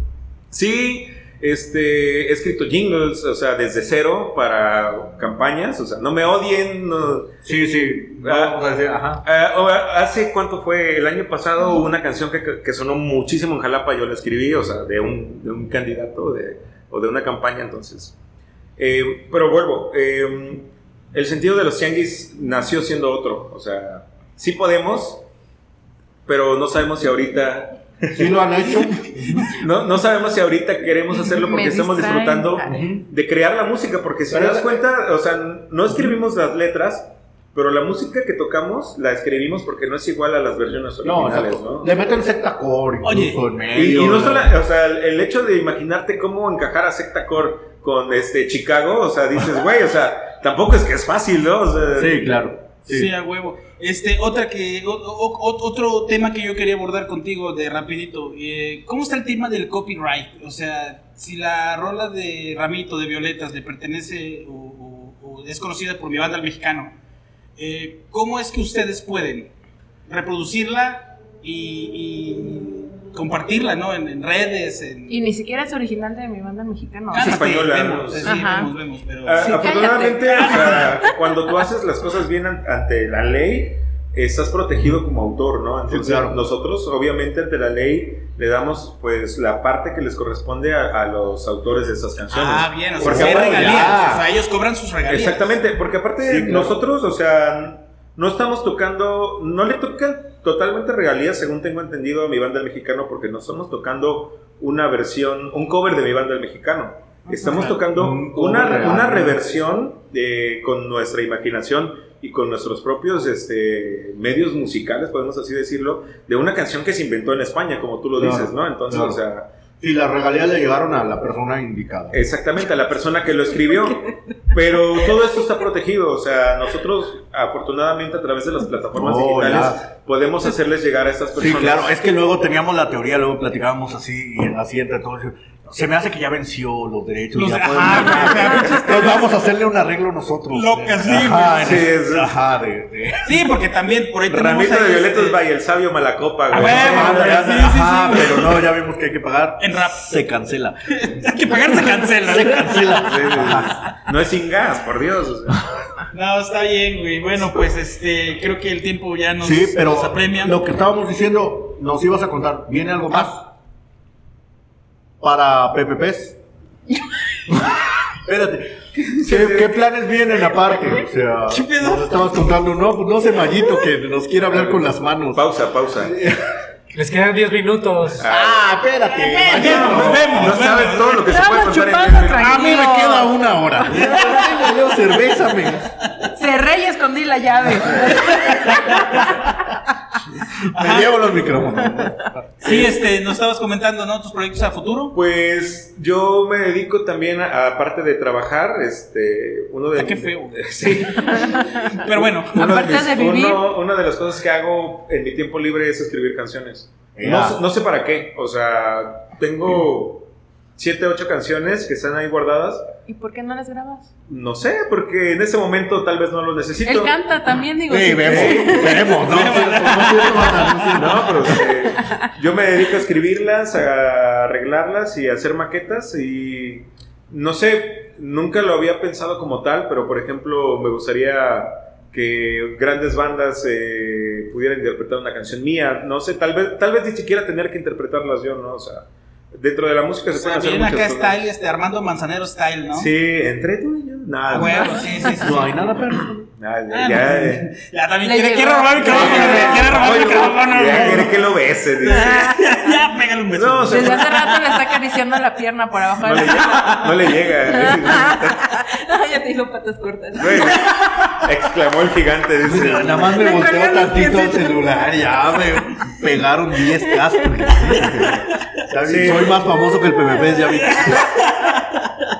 Sí, Este, he escrito jingles, o sea, desde cero para campañas, o sea, no me odien. no- Sí, sí. Ah. vamos a decir, ajá. Ah, ¿Hace cuánto fue? El año pasado hubo una canción que, que sonó muchísimo en Jalapa, yo la escribí, o sea, de un, de un candidato de, o de una campaña, entonces. Eh, pero vuelvo, eh, el sentido de los tianguis nació siendo otro, o sea, sí podemos, pero no sabemos si ahorita Sí lo han hecho. no, no sabemos si ahorita queremos hacerlo porque estamos disfrutando de crear la música, porque si te das cuenta, o sea, no escribimos las letras, pero la música que tocamos la escribimos porque no es igual a las versiones No, originales, exacto. ¿no? Le meten secta core Oye, incluso en Y, medio. y no solo, o sea, el, hecho de imaginarte cómo encajar a Secta Core con este Chicago, o sea, dices, güey, o sea, tampoco es que es fácil, ¿no? O sea, Sí, claro. Sí. Sí. a huevo. Este, otra que, o- o- o- otro tema que yo quería abordar contigo de rapidito. eh, ¿Cómo está el tema del copyright? O sea, si la rola de Ramito de Violetas le pertenece o, o- o es conocida por mi banda el mexicano, eh, ¿cómo es que ustedes pueden reproducirla y, y compartirla, ¿no? En, en redes, en... Y ni siquiera es original de mi banda mexicana. Es española, Vemos, ¿no? sí, Ajá. vemos, vemos, pero... Ah, Sí, afortunadamente, o sea, cuando tú haces las cosas bien an- ante la ley, estás protegido como autor, ¿no? Entonces, Sí, claro. nosotros, obviamente, ante la ley, le damos, pues, la parte que les corresponde a, a los autores de esas canciones. Ah, bien, o sea, Porque hay regalías, ya. o sea, ellos cobran sus regalías. Exactamente, porque aparte Sí, claro. nosotros, o sea, no estamos tocando, no le tocan totalmente regalías, según tengo entendido, a mi banda el mexicano, porque no estamos tocando una versión, un cover de mi banda el mexicano. Estamos Ajá. tocando una, una reversión de, con nuestra imaginación y con nuestros propios este, medios musicales, podemos así decirlo, de una canción que se inventó en España, como tú lo dices, ¿no? Entonces, o sea, Y las regalías le llegaron a la persona indicada. Exactamente, a la persona que lo escribió. Pero todo esto está protegido. O sea, nosotros, afortunadamente, a través de las plataformas Oh, digitales, ya. podemos hacerles llegar a estas Sí, personas. claro, es que luego teníamos la teoría, luego platicábamos así, y así entre todos. Se me hace que ya venció los derechos. Los- ya ajá, podemos- o sea, Entonces vamos a hacerle un arreglo nosotros. Loca, sí, Ajá, güey. en- Sí, es- ajá, de, de- Sí, porque también por ahí tenemos Ramito de Violetas este, by el sabio Malacopa, Ah, güey. Ajá, sí, sí, ajá, sí, pero no, ya vimos que hay que pagar. En rap. Se cancela. Hay que pagar, se cancela. Se cancela. Sí, sí, sí. No es sin gas, por Dios. o sea. No, está bien, güey. Bueno, pues este, creo que el tiempo ya nos, Sí, pero nos apremia. lo que estábamos diciendo, nos ibas a contar, ¿viene algo más? Para PPPs. Espérate. ¿Qué, qué planes vienen aparte? O sea, ¿Qué pedo? nos estabas contando, no, pues no sé, Mayito, que nos quiere hablar con las manos. Pausa, pausa. Les quedan 10 minutos. Ah, espérate. Mayito. Nos vemos, No sabes vemos. todo lo que se puede contar en. A mí me queda una hora. Yo, cervézame. Cerré y escondí la llave. Me llevo los micrófonos. Sí, este, nos estabas comentando, ¿no? Tus proyectos a futuro. Pues yo me dedico también, a- aparte de trabajar, este, uno de... Ah, qué feo. Sí. Pero bueno, Uno Aparte mis- de vivir. uno- una de las cosas que hago en mi tiempo libre es escribir canciones. No, no sé para qué. O sea, tengo siete, ocho canciones que están ahí guardadas. ¿Y por qué no las grabas? No sé, porque en ese momento tal vez no lo necesito. Él canta también, digo. Sí, sí. vemos, vemos, ¿no? No, pero yo me dedico a escribirlas, a arreglarlas y a hacer maquetas y no sé, nunca lo había pensado como tal, pero por ejemplo me gustaría que grandes bandas eh, pudieran interpretar una canción mía, no sé, tal vez, tal vez ni siquiera tener que interpretarlas yo, ¿no? O sea, dentro de la música o se sea, pueden hacer viene acá muchas cosas. style, este, Armando Manzanero style, ¿no? Sí, entre tú y yo, nada. Ah, bueno, sí, sí, sí. No hay nada. Nada, Ah, ya, no. eh. Ya también quiere, quiere robar el güey, quiere robar el micrófono. Ya quiere que lo bese, dice. Ya, pégale un beso. No, Desde hace rato le está acariciando la pierna por abajo no le llega. No le llega. No, ya te dijo patas cortas. Güey, exclamó el gigante. Dice. Nada más me los tantito piecitos. celular, ya me pegaron 10 cascos. Sí. Soy más famoso que el PPP, ya vi.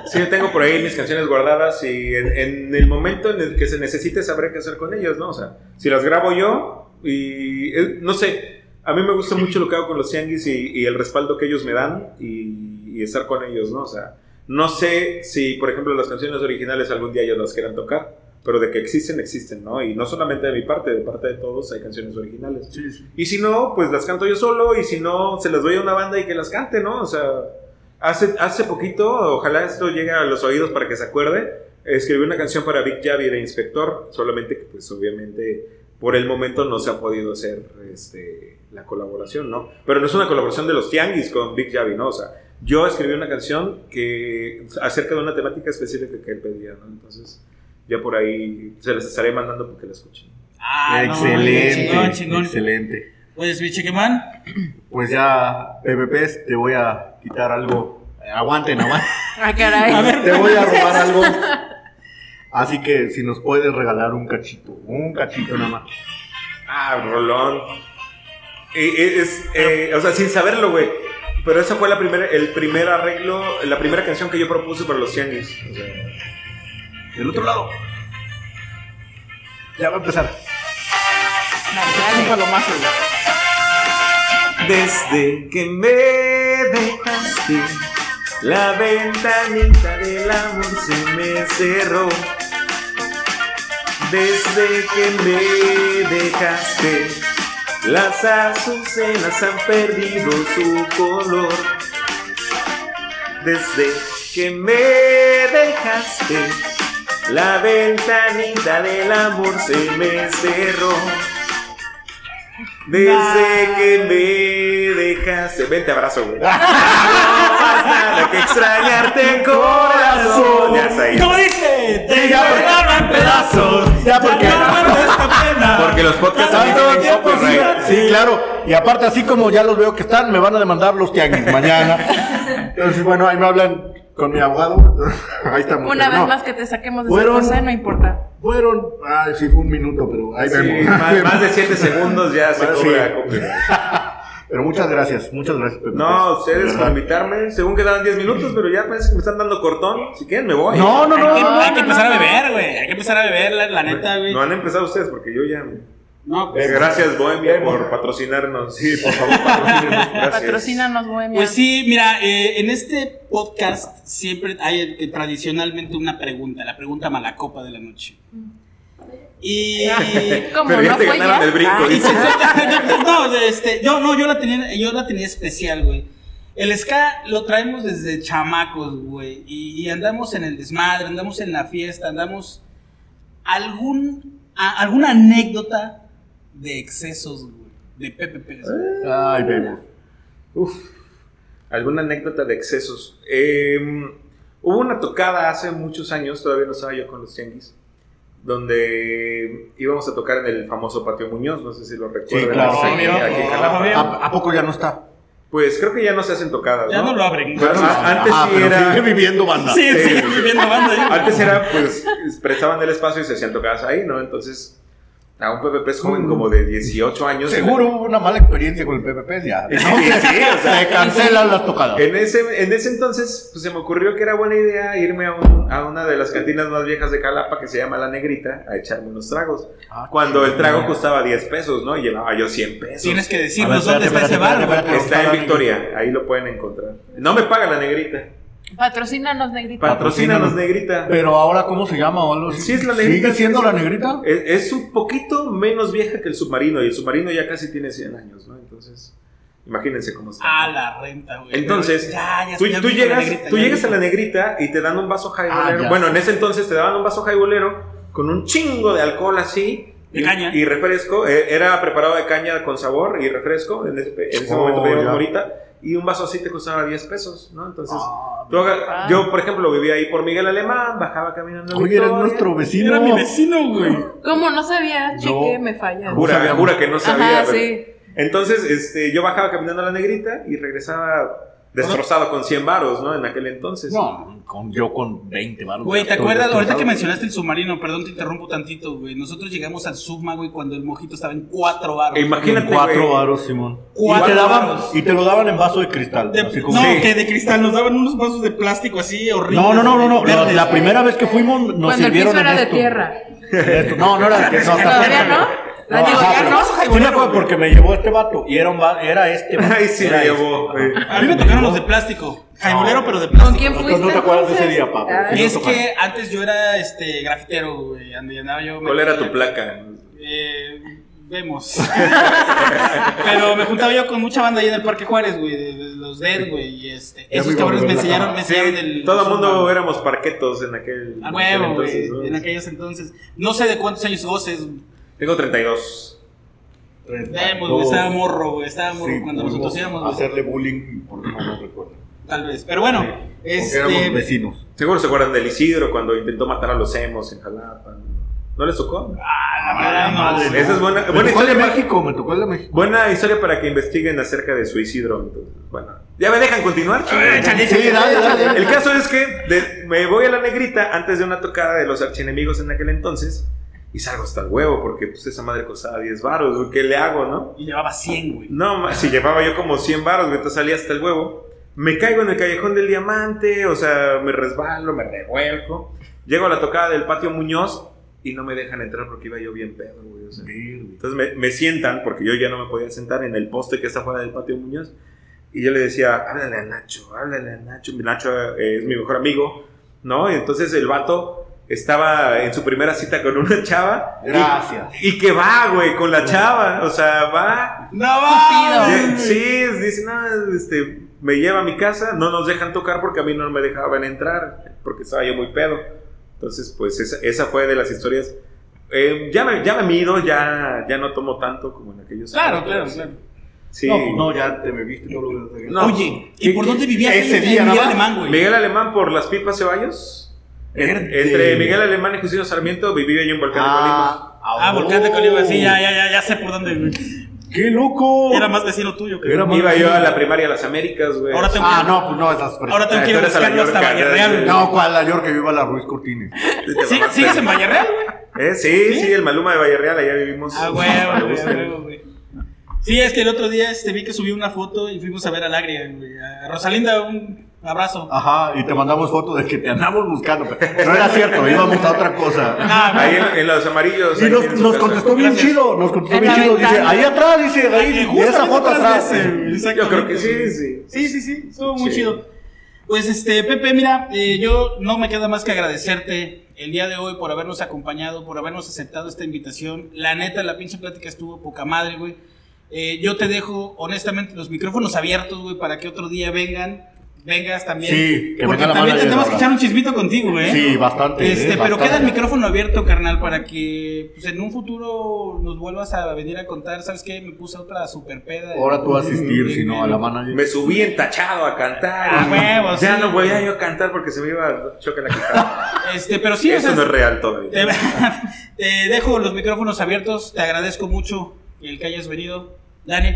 Sí, yo tengo por ahí mis canciones guardadas y en, en el momento en el que se necesite sabré qué hacer con ellas, ¿no? O sea, si las grabo yo y eh, no sé, a mí me gusta mucho lo que hago con los tianguis y, y el respaldo que ellos me dan y, y estar con ellos, ¿no? O sea, no sé si, por ejemplo, las canciones originales algún día ellos las quieran tocar, pero de que existen, existen, ¿no? Y no solamente de mi parte, de parte de todos hay canciones originales. Y si no, pues las canto yo solo y si no, se las doy a una banda y que las cante, ¿no? O sea, Hace, hace poquito, ojalá esto llegue a los oídos para que se acuerde, escribí una canción para Big Javi de Inspector, solamente que pues obviamente por el momento no se ha podido hacer este, la colaboración, ¿no? Pero no es una colaboración de los Tianguis con Big Javi, ¿no? O sea, yo escribí una canción que acerca de una temática específica que él pedía, ¿no? Entonces, ya por ahí se les estaré mandando porque la escuchen. Ah, no, excelente, chingón, chingón. excelente. Oye, mi chequemán. Pues ya, PPPs, te voy a quitar algo. Eh, Aguanten, aguanten. Ah, caray. Te voy a robar algo. Así que si nos puedes regalar un cachito, un cachito nada más. Ah, Rolón. Eh, eh, es, eh, o sea, sin saberlo, güey. Pero esa fue la primera, el primer arreglo, la primera canción que yo propuse para los Tianguis. O sea, Del otro lado. Ya va a empezar. Desde que me dejaste, la ventanita del amor se me cerró. Desde que me dejaste, las azucenas han perdido su color. Desde que me dejaste, la ventanita del amor se me cerró. Desde que me dejaste. Ven, te abrazo, güey. No más nada que extrañarte, corazón. Ya está ahí. Te ya, llamaron en pedazos. Ya, porque- no aguanto esta pena. Porque los podcasts también tienen tiempo, sí, copyright. sí, claro. Y aparte, así como ya los veo que están, me van a demandar los tianguis mañana. Entonces, bueno, ahí me hablan con mi abogado. Ahí estamos. Una vez no. más que te saquemos de Fueron- ese cosa, no importa. Fueron, ay, sí, fue un minuto, pero ahí Sí, vemos. más, más de 7 segundos ya se Sí. cobra copyright. Pero muchas gracias, muchas gracias, Pepe. No, ustedes De por invitarme. Según quedaban 10 minutos, pero ya parece que me están dando cortón. Si quieren, me voy. No, no, no, Hay que, no, hay que no, empezar no. a beber, güey. Hay que empezar a beber, la, la neta, güey. No han empezado ustedes porque yo ya. No, pues, Gracias, Bohemia, por patrocinarnos. Sí, por favor, patrocínenos. Gracias. Patrocínanos, Bohemia. Pues sí, mira, eh, en este podcast siempre hay eh, tradicionalmente una pregunta, la pregunta malacopa de la noche. Y. ¿Cómo Pero ya no te fue ganaron ya? el brinco. Ah, dice. no, este, yo no, yo la tenía, yo la tenía especial, güey. El ska lo traemos desde chamacos, güey, y, y andamos en el desmadre, andamos en la fiesta, andamos algún a- alguna anécdota de excesos, güey, de PPP. Ay, vemos. Uf, alguna anécdota de excesos. Eh, hubo una tocada hace muchos años, todavía no estaba yo con los tianguis, donde íbamos a tocar en el famoso Patio Muñoz, no sé si lo recuerdan. claro. aquí, Obvio, aquí en Jalapa. obvio. ¿A, a poco ya no está? Pues creo que ya no se hacen tocadas. Ya no lo abren. Pero a- antes Ah, sí pero era. sigue viviendo banda. Sí, sí, Sí. viviendo banda. Antes era, pues, prestaban el espacio y se hacían tocadas ahí, ¿no? Entonces, a un PPP es joven como de 18 años. Seguro hubo una mala experiencia con el PPP ya. Sí, sí, o sea, se cancelan las tocadas. En ese, en ese entonces, pues se me ocurrió que era buena idea irme a, un- a una de las cantinas más viejas de Jalapa que se llama La Negrita a echarme unos tragos. Ah, Cuando el trago costaba 10 pesos, ¿no? Y llevaba yo 100 pesos. Tienes que decirnos dónde está ese bar. Está en Victoria, ahí lo pueden encontrar. No me paga La Negrita. Patrocínanos, negrita. Patrocínanos, Negrita. Pero ahora, ¿cómo se llama o? Sí, es la negrita. ¿Sigue siendo la negrita? Es, es un poquito menos vieja que el submarino y el submarino ya casi tiene 100 años, ¿no? Entonces, imagínense cómo está. A la renta, güey. Entonces, Ya, ya, tú, ya llegas, negrita, tú ya llegas a la negrita y te dan un vaso jaibolero. Ah, bueno, en ese entonces te daban un vaso jaibolero con un chingo de alcohol así. De y, caña. Y refresco. eh, era preparado de caña con sabor y refresco. En ese, en ese Oh, momento pedíamos morita. Y un vaso así te costaba 10 pesos, ¿no? Entonces, Ah, tú yo, por ejemplo, vivía ahí por Miguel Alemán, bajaba caminando. a Oye, eres Victoria. nuestro vecino. Era mi vecino, güey. ¿Cómo no sabía? Chique, No. me falla. Jura, que no sabía. Ajá, pero- sí. Entonces, este, yo bajaba caminando a la negrita y regresaba destrozado con 100 varos, ¿no? En aquel entonces. No, con, yo con 20 baros. Güey, ¿te acuerdas? Ahorita que mencionaste el submarino, perdón, te interrumpo tantito, güey. Nosotros llegamos al subma, güey, cuando el mojito estaba en cuatro baros. E imagínate, Cuatro güey. varos, Simón. Cuatro y, te daban, varos. y te lo daban en vaso de cristal. De- así como- no, Sí. que de cristal nos daban unos vasos de plástico así horribles. no, no, no, no, no. La, primera vez que fuimos nos Cuando el sirvieron piso en era de tierra. En esto. No, no era de que no, ¿Todavía no? La digo, ajá, ya pero- no. Sí me acuerdo porque me llevó este vato y era, un va- era este. vato. Ay, sí, Era me este. llevó. güey. A mí me tocaron los de plástico. Jaibolero, No. pero de ¿Con plástico. quién No, fuiste? no te acuerdas de ese día, papá. Ay, Sí. Es que antes yo era este grafitero, güey. Y andaba yo. ¿Cuál era tu placa? Eh, vemos. Pero me juntaba yo con mucha banda ahí en el Parque Juárez, güey, de, de los Dead, güey, y este, esos cabrones me enseñaron, me Sí, enseñaron el... todo el mundo éramos parquetos en aquel, A huevo, güey, entonces, ¿no? en aquellos entonces. No sé de cuántos años goces. Tengo 32. Vemos, güey, estaba morro, güey, estaba morro Sí, cuando nosotros íbamos, güey, hacerle bullying porque no nos recuerdo. tal vez. Pero bueno, éramos este... vecinos. Seguro se acuerdan del Isidro cuando intentó matar a los emos en Jalapa. ¿No les tocó? Ah, madre, Esa es buena, Me buena tocó el de historia. para- México, me tocó el de México. Buena historia para que investiguen acerca de su Isidro. Entonces, bueno, ya me dejan continuar. Sí. El caso es que de- me voy a la negrita antes de una tocada de los archienemigos en aquel entonces y salgo hasta el huevo porque pues esa madre costaba 10 varos, güey, ¿qué le hago, no? Y llevaba 100, güey. No, si llevaba yo como 100 varos, güey, entonces salí hasta el huevo. Me caigo en el callejón del diamante, o sea, me resbalo, me revuelco. Llego a la tocada del patio Muñoz y no me dejan entrar porque iba yo bien pedo, güey. o sea. Entonces me, me sientan, porque yo ya no me podía sentar en el poste que está fuera del patio Muñoz. Y yo le decía, háblale a Nacho, háblale a Nacho. Nacho eh, es mi mejor amigo, ¿no? Y entonces el vato estaba en su primera cita con una chava. y- Gracias. Y, que va, güey, con la chava. O sea, va. ¡No va! Sí, dice, no, este, me lleva a mi casa, no nos dejan tocar porque a mí no me dejaban entrar, porque estaba yo muy pedo. Entonces, pues esa, esa fue de las historias. Eh, ya, me, ya me mido, ya, ya no tomo tanto como en aquellos Claro, años, claro, claro. Sí. No, no, ya te bebiste todo lo que No. Oye, ¿y ¿Qué- por dónde vivías ese día Miguel? Alemán, güey? Miguel Alemán por las pipas ceballos. Verde. entre Miguel Alemán y Justino Sarmiento vivía yo en Volcán de Colima. Ah, Volcán de Colima, sí, ya, ya, ya, ya sé por dónde, güey. ¡Qué loco! Era más vecino tuyo que Era Iba yo a la primaria a las Américas, güey. Ahora tengo Ah, que- no, pues no, esas. Ahora tengo que ir Ah, a buscarlo hasta Yorca, Valle ya, Real, ya. güey. No, ¿cuál? La York que viva la Ruiz Cortines. ¿Sí, ¿Sigues en Valle Real, güey? Eh, sí, sí, el Maluma de Valle Real, allá vivimos. Ah, güey, güey. Sí, es que el otro día este, vi que subí una foto y fuimos a ver a Lagria, güey. A Rosalinda, un abrazo. Ajá, y te mandamos fotos de que te andamos buscando. pero No era cierto, íbamos a otra cosa. Ah, Ahí en, en los amarillos. Y nos, contestó bien Gracias. chido, nos contestó En bien chido. Dice, ahí atrás, dice, Ahí, y justo esa foto atrás. ese, Yo creo que sí, sí. Sí, sí, sí, estuvo muy Sí. chido. Pues este, Pepe, mira, eh, yo no me queda más que agradecerte el día de hoy por habernos acompañado, por habernos aceptado esta invitación. La neta, la pinche plática estuvo poca madre, güey. Eh, yo te dejo, honestamente, los micrófonos abiertos, güey, para que otro día vengan. Vengas también. Sí, que Porque venga la también tenemos que echar un chismito contigo, ¿eh? Sí, bastante. Este, eh, pero bastante. queda el micrófono abierto, carnal, para que pues, en un futuro nos vuelvas a venir a contar. ¿Sabes qué? Me puse otra super peda. Ahora tú vas a asistir, si no, a la manager. Me subí entachado a cantar. Ah, huevo, ya sí. no voy a yo a cantar porque se me iba a choque la guitarra. Este, pero sí, o Eso sea, no es real todavía. te, te dejo los micrófonos abiertos. Te agradezco mucho el que hayas venido. Dani.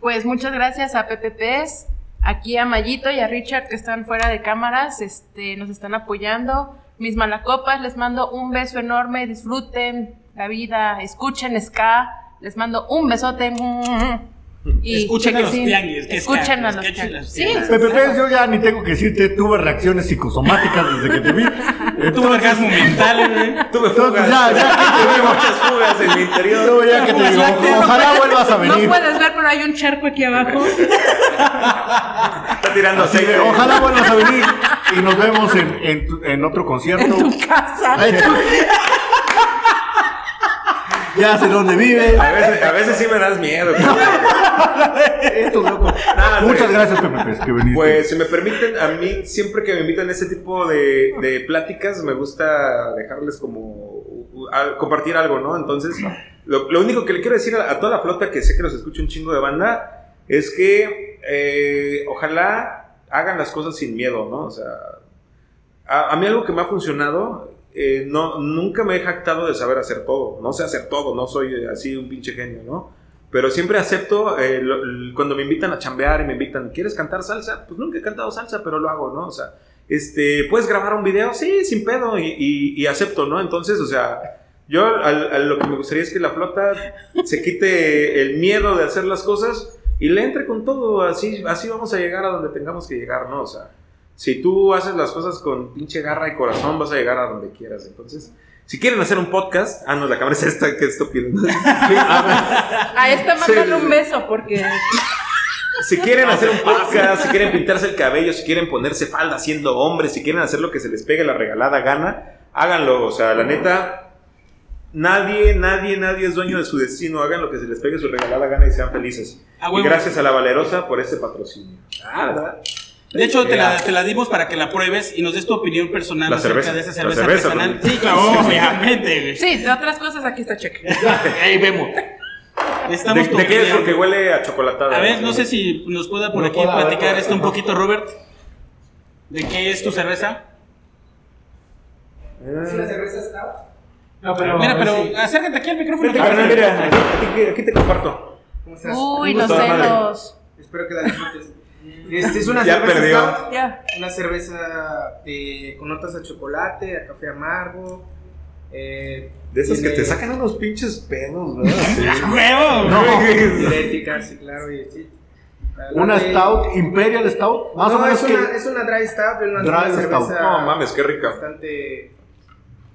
Pues muchas gracias a Pez, aquí a Mayito y a Richard que están fuera de cámaras, este, nos están apoyando. Mis malacopas, les mando un beso enorme, disfruten la vida, escuchen ska, les mando un besote. Y Escuchen a los chequecín. tianguis, Escuchen a los tianguis. Sí. Pepe Pérez, yo ya ni tengo que decirte, tuve reacciones psicosomáticas desde que te vi. Tuve orgasmo mental, güey. Tuve fugas. ya, ya que te digo. muchas fugas en mi interior. yo ya que te digo, No ojalá vuelvas a venir. No puedes ver, pero hay un charco aquí abajo. Está tirando Así aceite. ojalá vuelvas a venir y nos vemos en, en, tu- en otro concierto. En tu casa. Ay, ya sé dónde vive. A veces, a veces sí me das miedo. Esto, loco. Nada, Muchas sí. gracias, Pepe Pérez, que viniste. Pues si me permiten, a mí siempre que me invitan a este tipo de, de pláticas me gusta dejarles como compartir algo, ¿no? Entonces, lo, lo único que le quiero decir a, a toda la flota que sé que los escucha un chingo de banda es que eh, ojalá hagan las cosas sin miedo, ¿no? O sea, a, a mí algo que me ha funcionado, eh, no, nunca me he jactado de saber hacer todo, no sé hacer todo, no soy así un pinche genio, ¿no? Pero siempre acepto, eh, lo- cuando me invitan a chambear y me invitan, ¿quieres cantar salsa? Pues nunca he cantado salsa, pero lo hago, ¿no? O sea, este, ¿puedes grabar un video? Sí, sin pedo, y, y- y acepto, ¿no? Entonces, o sea, yo a lo que me gustaría es que la flota se quite el miedo de hacer las cosas y le entre con todo, así, así vamos a llegar a donde tengamos que llegar, ¿no? O sea, si tú haces las cosas con pinche garra y corazón, vas a llegar a donde quieras. Entonces, si quieren hacer un podcast, ah, no, la cámara es esta, que estúpido. Sí, a A esta mándale un beso porque si quieren hacer un podcast, si quieren pintarse el cabello, si quieren ponerse falda siendo hombres, si quieren hacer lo que se les pegue la regalada gana, háganlo. O sea, la neta, Nadie, nadie, nadie es dueño de su destino. Hagan lo que se les pegue su regalada gana y sean felices. A y gracias a la Valerosa por ese patrocinio. Ah, ¿verdad? De hecho, te la, Ya. te la dimos para que la pruebes y nos des tu opinión personal La acerca cerveza. de esa La cerveza, cerveza, artesanal. porque- Sí, claro, obviamente, güey. Sí, de otras cosas aquí está cheque. Ahí vemos. ¿De, Estamos de qué es? Porque huele a chocolatada. A ver, no sé si nos pueda por No aquí a ver, platicar esto un poquito, Robert. ¿De qué es tu cerveza? No, pero. Mira, pero sí. acércate aquí al micrófono. Vente, carnal, mira, aquí, aquí- aquí te comparto. Uy, los celos. Espero que la disfrutes. Este es una Ya cerveza perdió. stout, Ya. una cerveza eh, con notas a chocolate, a café amargo. eh, De esas que te sacan unos pinches pedos, ¿verdad? Sí. ¡Huevo! Diurética, sí, claro. Y, sí. Una Adelante. Stout, Imperial Stout. Más no, o menos es, que. una, es una dry stout, una, Dry stout. No mames, qué rica. bastante.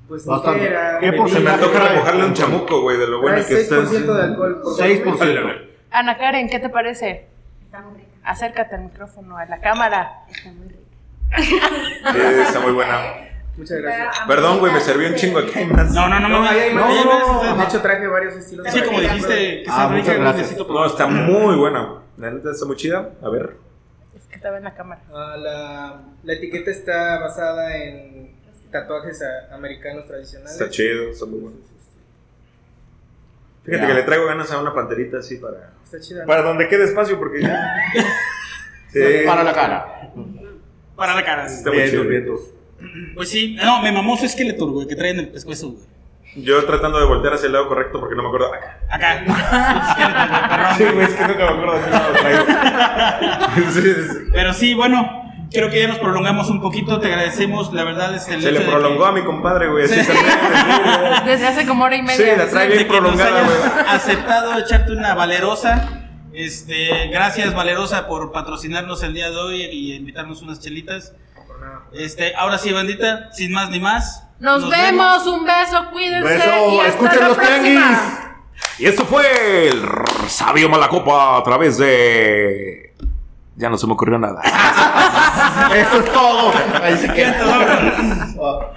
Pues Bastante. ligera, ¿Qué. Se me antoja remojarle un chamuco, güey, de lo bueno que está. 6% de alcohol. por 6%. Ana Karen, ¿qué te parece? Está muy rica. Acércate al micrófono, a la cámara. Sí, está muy buena. Muchas gracias. Perdón, güey, me serví un chingo aquí hay más. No, no, no, no. No, hay no, más. más. De hecho, traje varios estilos. Es que como dijiste que Ah, está muchas rica, gracias. No, está muy buena. La neta está muy chida. A ver. Es que estaba en la cámara. Ah, la, la etiqueta está basada en tatuajes a- americanos tradicionales. Está chido, está muy bueno. Fíjate Ya. que le traigo ganas a una panterita así para. Está chida. Para donde quede espacio, porque ya. Sí. Para la cara. Para la cara. Está muy Vientos, chido. vientos. Pues sí, no, me mamó su esqueleto, güey, que trae en el pescuezo, güey. Yo tratando de voltear hacia el lado correcto porque no me acuerdo. Acá. Acá. Sí, güey, es que nunca me acuerdo de qué lado lo traigo. Pero sí, bueno, creo que ya nos prolongamos un poquito, te agradecemos, la verdad es que el Se le prolongó que- a mi compadre, güey. Así Sí. también. Desde hace como hora y media. Sí, la trae bien prolongada, güey. aceptado echarte una valerosa. Este, gracias Valerosa por patrocinarnos el día de hoy y invitarnos unas chelitas. Este, ahora sí, bandita, sin más ni más. Nos, vemos, un beso, cuídense. Beso, y hasta escuchen la los próxima. Y esto fue el sabio Malacopa a través de. Ya no se me ocurrió nada. Eso es todo. Ahí se queda.